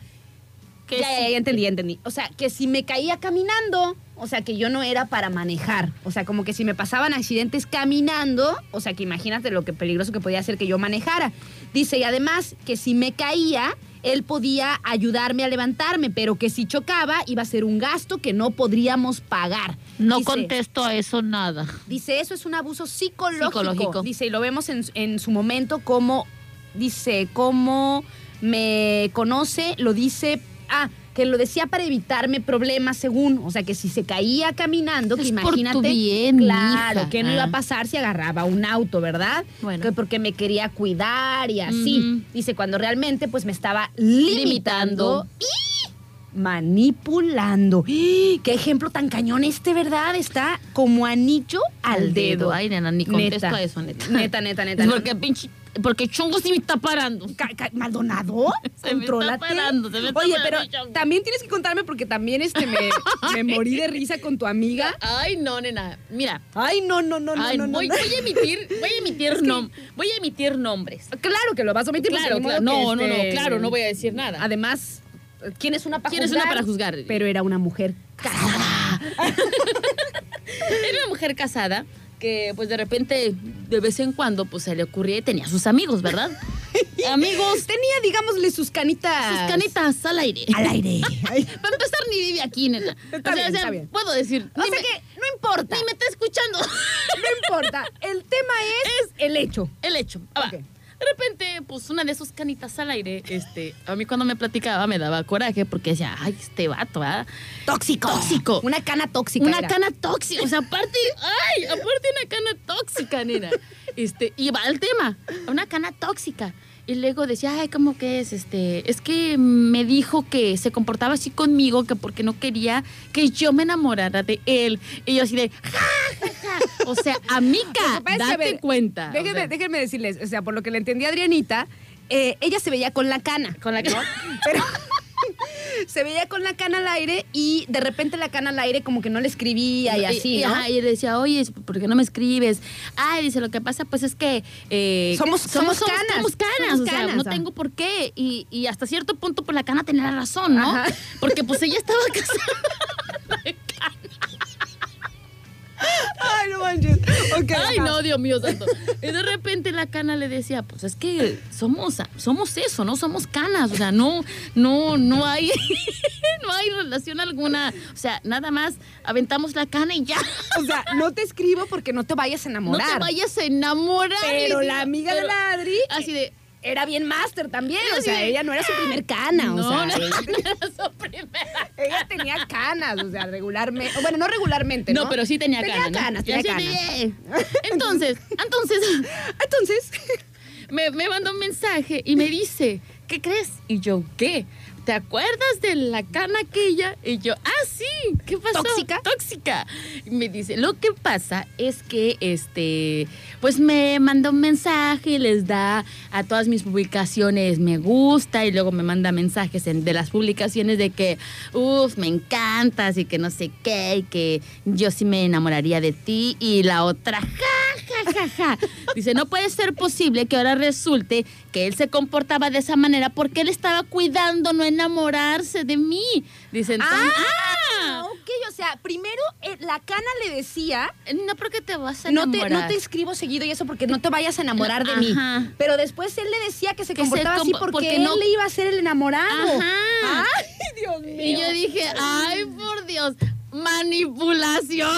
Que ya, ya, sí. ya entendí, ya entendí. O sea, que si me caía caminando, o sea, que yo no era para manejar. O sea, como que si me pasaban accidentes caminando, o sea, que imagínate lo que peligroso que podía ser que yo manejara. Dice, y además, que si me caía, él podía ayudarme a levantarme, pero que si chocaba, iba a ser un gasto que no podríamos pagar. No Dice, contesto a eso nada. Dice, eso es un abuso psicológico. Psicológico. Dice, y lo vemos en, en su momento como, dice, como me conoce, lo dice, ah, que lo decía para evitarme problemas según, o sea, que si se caía caminando, que Es por tu imagínate, bien, claro, mija. que no iba a pasar si agarraba un auto, ¿verdad? Bueno. Que porque me quería cuidar y así. Dice, cuando realmente pues me estaba limitando, Limitando. y manipulando. Qué ejemplo tan cañón este, ¿verdad? Está como anillo al dedo. Ay, nena, ni contesto Neta. a eso, neta. Neta, neta, neta. Es porque pinche, porque chongo sí me está parando. Maldonado, Se me está contrólate. parando, se me está Oye, pero también tienes que contarme porque también este me, me morí de risa con tu amiga. Ay, no, nena. Mira. Ay, no, no, no, no, Ay, no, no, voy, no. voy a emitir, voy a emitir, nom- voy a emitir nombres. Claro que lo vas a omitir. porque Claro, claro. No, no, no, este, claro, no voy a decir nada. Además, ¿quién es una para ¿Quién es una para juzgar? Pero era una mujer casada. Era una mujer casada que pues de repente, de vez en cuando, pues se le ocurría y tenía sus amigos, ¿verdad? amigos, Tenía, digámosle, sus canitas. sus canitas al aire. Al aire. Ay. Para empezar, ni vive aquí, nena. Está bien, está bien. Puedo decir. O sea me- que no importa. Ni me está escuchando. No importa. El tema es, el hecho. El hecho. Ah, va. Ok. De repente, pues una de sus canitas al aire, este, a mí cuando me platicaba me daba coraje porque decía, ay, este vato, ¿ah? Tóxico. Tóxico. Una cana tóxica. Una era. cana tóxica. O sea, aparte, ay, aparte una cana tóxica, nena. Este, y va al tema, una cana tóxica. Y luego decía, ay, ¿cómo que es? Este, es que me dijo que se comportaba así conmigo, que porque no quería que yo me enamorara de él. Y yo así de, ja, ja, ja. O sea, amiga, que date ver, cuenta. O Déjenme, sea, déjenme decirles, o sea, por lo que le entendí a Adrianita, eh, ella se veía con la cana. Con la cana. Pero, se veía con la cana al aire y de repente la cana al aire como que no le escribía y así, ¿no? ajá, y le decía, oye, ¿por qué no me escribes? Ay, dice, lo que pasa pues es que... eh, Somos- somos canas, Somos canas, somos o sea, canas, no ah. tengo por qué. Y, y hasta cierto punto, pues la cana tenía la razón, ¿no? Ajá. Porque pues ella estaba casada. Ay, no manches. Ay, no, Dios mío santo. Y de repente la cana le decía, pues es que somos, somos eso, no somos canas. O sea, no, no, no hay, no hay relación alguna. O sea, nada más aventamos la cana y ya. O sea, no te escribo porque no te vayas a No enamorar. te vayas a enamorar. Pero la amiga de la Adri Así de, era bien máster también. O sea, ella no era su primer cana. no, o sea, no, ella, era su primera. ella tenía canas, o sea, regularmente. Bueno, no regularmente, ¿no? No, pero sí tenía, Tenía canas. tenía canas. Entonces, entonces, Entonces, me, me mandó un mensaje y me dice, ¿qué crees? Y yo, ¿qué? ¿Te acuerdas de la cana aquella? Y yo, ah, sí, ¿qué pasó? ¿Tóxica? Tóxica. Y me dice, lo que pasa es que, este, pues me manda un mensaje y les da a todas mis publicaciones me gusta y luego me manda mensajes en- de las publicaciones de que, uff, me encantas y que no sé qué y que yo sí me enamoraría de ti y la otra, ja, ja, ja, ja. Dice, no puede ser posible que ahora resulte que él se comportaba de esa manera porque él estaba cuidando no enamorarse de mí. Dice, entonces, ah, ok, o sea, primero eh, la cana le decía, ah, no porque te vas a no te, enamorar. no te escribo seguido y eso porque no te vayas a enamorar de mí. Ajá. Pero después él le decía que se Que se comportaba así compo- porque, porque él no- le iba a ser el enamorado. Ajá. Ay, Dios mío. Y yo dije, ay, por Dios, manipulación.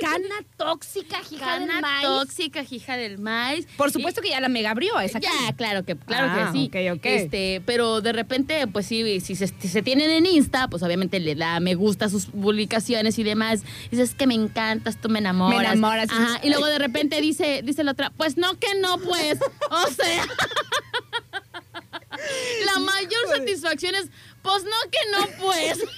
Cana tóxica, hija del Cana maíz. tóxica, hija del maíz. Por supuesto que ya la mega abrió esa Ya, cana. claro que, claro Ah, que sí. ok, ok. Este, pero de repente, pues sí, si se, si se tienen en Insta, pues obviamente le da me gusta a sus publicaciones y demás. Dices que me encantas, tú me enamoras. Me enamoras. Ajá. Y luego de repente dice, dice la otra, pues no que no, pues. O sea. La mayor satisfacción es, pues no que no, pues.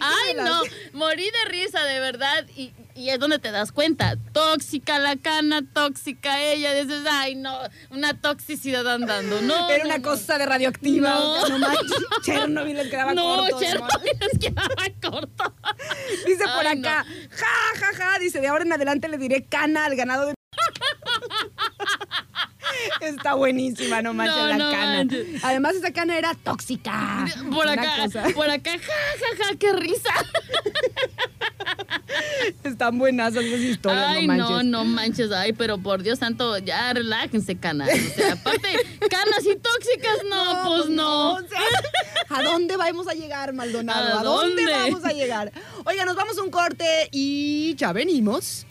Ay, no, morí de risa, de verdad. Y, y es donde te das cuenta. Tóxica la cana, tóxica ella. Dices, ay, no, una toxicidad andando. No. Era no, una no. cosa de radioactiva. No. No, manches. Chernobyl les quedaba No, corto. Chernobyl les quedaba corto. Dice por Ay, acá, ja, ja, ja, dice, de ahora en adelante le diré cana al ganado de... Está buenísima, no manches No, la no cana. manches. Además, esa cana era tóxica. Por acá, por acá, ja, ja, ja, qué risa. Están buenas esas historias, Ay, no no, manches. no manches. Ay, pero por Dios santo, ya relájense, canas. O sea, aparte, canas y tóxicas, no, pues no. o sea, ¿A dónde vamos a llegar, Maldonado? ¿A ¿A dónde dónde? vamos a llegar? Oiga, nos vamos a un corte y ya venimos.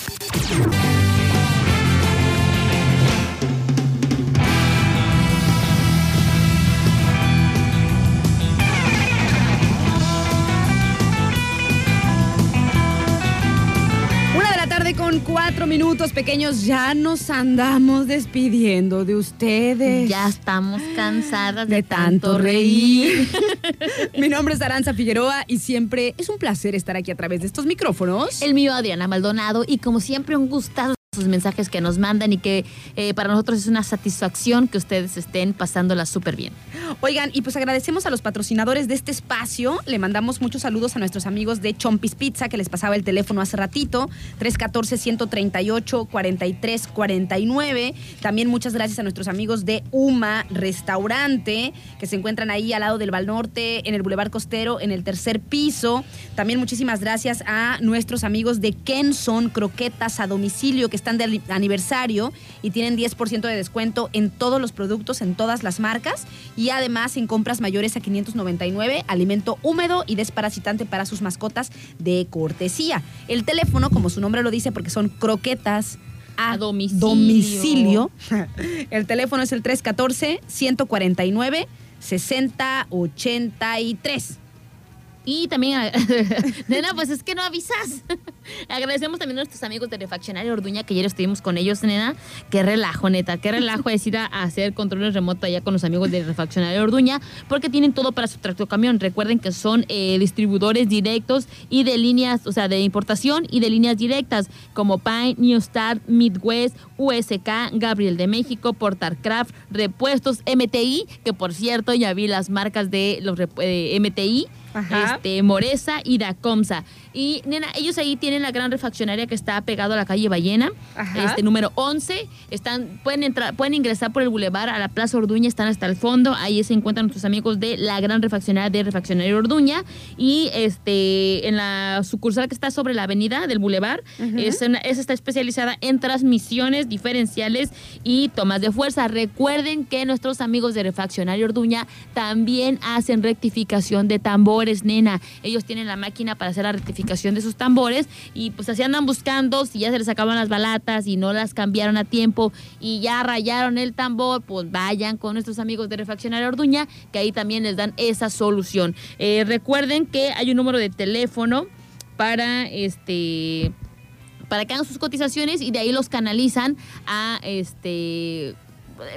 Con cuatro minutos pequeños. Ya nos andamos despidiendo de ustedes. Ya estamos cansadas de, de tanto reír. Mi nombre es Aranza Figueroa y siempre es un placer estar aquí a través de estos micrófonos. El mío, Adriana Maldonado, y como siempre, un gustazo sus mensajes que nos mandan y que eh, para nosotros es una satisfacción que ustedes estén pasándola súper bien. Oigan, y pues agradecemos a los patrocinadores de este espacio. Le mandamos muchos saludos a nuestros amigos de Chompis Pizza, que les pasaba el teléfono hace ratito, 314-138-4349. También muchas gracias a nuestros amigos de Uma Restaurante, que se encuentran ahí al lado del Val Norte, en el Boulevard Costero, en el tercer piso. También muchísimas gracias a nuestros amigos de Kenson Croquetas a domicilio, que están de ali- aniversario y tienen 10% de descuento en todos los productos, en todas las marcas. Y además en compras mayores a 599, alimento húmedo y desparasitante para sus mascotas de cortesía. El teléfono, como su nombre lo dice, porque son croquetas a, domicilio. domicilio. El teléfono es el 314 149 6083. Y también, nena, pues es que no avisas. Agradecemos también a nuestros amigos de Refaccionario Orduña, que ayer estuvimos con ellos, nena. Qué relajo, neta. Qué relajo es ir a hacer controles remotos allá con los amigos de Refaccionario Orduña, porque tienen todo para su tractocamión. Recuerden que son eh, distribuidores directos y de líneas, o sea, de importación y de líneas directas, como Pine, New Start, Midwest, USK, Gabriel de México, Portarcraft, Repuestos, MTI, que por cierto ya vi las marcas de los eh, MTI Este, Moresa y Dacomsa. Y, nena, ellos ahí tienen la gran refaccionaria que está pegado a la calle Ballena, Ajá. este número 11. Están, pueden, entrar, pueden ingresar por el bulevar a la Plaza Orduña, están hasta el fondo. Ahí se encuentran nuestros amigos de la gran refaccionaria de Refaccionario Orduña. Y este en la sucursal que está sobre la avenida del bulevar, es una- esa está especializada en transmisiones diferenciales y tomas de fuerza. Recuerden que nuestros amigos de Refaccionario Orduña también hacen rectificación de tambores, nena. Ellos tienen la máquina para hacer la rectificación de sus tambores y pues así andan buscando si ya se les acaban las balatas y no las cambiaron a tiempo y ya rayaron el tambor, pues vayan con nuestros amigos de Refaccionario Orduña que ahí también les dan esa solución. Eh, recuerden que hay un número de teléfono para este para que hagan sus cotizaciones y de ahí los canalizan a este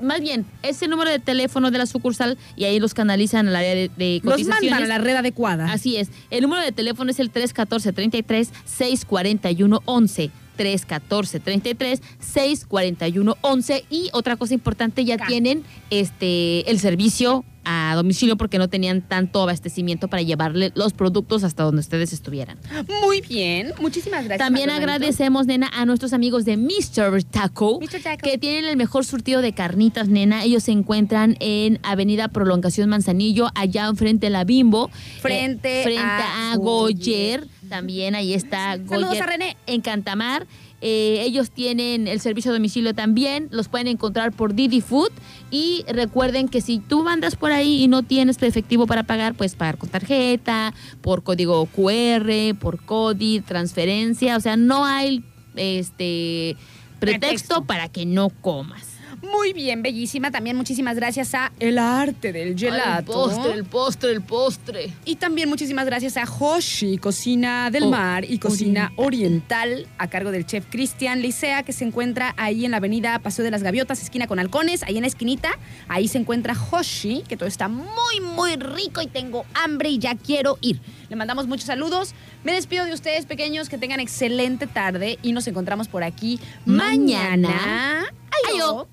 más bien ese número de teléfono de la sucursal y ahí los canalizan al área de, de Los mandan a la red adecuada. Así es. El número de teléfono es el 314-33-641-11. 314-33-641-11. Y otra cosa importante, ya tienen este el servicio a domicilio porque no tenían tanto abastecimiento para llevarle los productos hasta donde ustedes estuvieran. Muy bien. Muchísimas gracias. También agradecemos, nena, a nuestros amigos de Mr. Taco, Mr. Taco. que tienen el mejor surtido de carnitas, nena. Ellos se encuentran en Avenida Prolongación Manzanillo, allá enfrente de la Bimbo. Frente Eh, frente a a, Goyer. También ahí está Saludos Goyer a René. en Cantamar. Eh, ellos tienen el servicio a domicilio también, los pueden encontrar por Didi Food y recuerden que si tú andas por ahí y no tienes efectivo para pagar, puedes pagar con tarjeta, por código QR, por CODI, transferencia, o sea, no hay este pretexto, Pretexto. para que no comas. Muy bien, bellísima. También muchísimas gracias a El Arte del Gelato. Ay, el postre, el postre, el postre. Y también muchísimas gracias a Hoshi, Cocina del Oh, Mar y Cocina oriental. a cargo del chef Cristian Licea, que se encuentra ahí en la avenida Paseo de las Gaviotas, esquina con halcones, ahí en la esquinita. Ahí se encuentra Hoshi, que todo está muy, muy rico y tengo hambre y ya quiero ir. Le mandamos muchos saludos. Me despido de ustedes, pequeños, que tengan excelente tarde y nos encontramos por aquí Mañana. mañana. Ayo.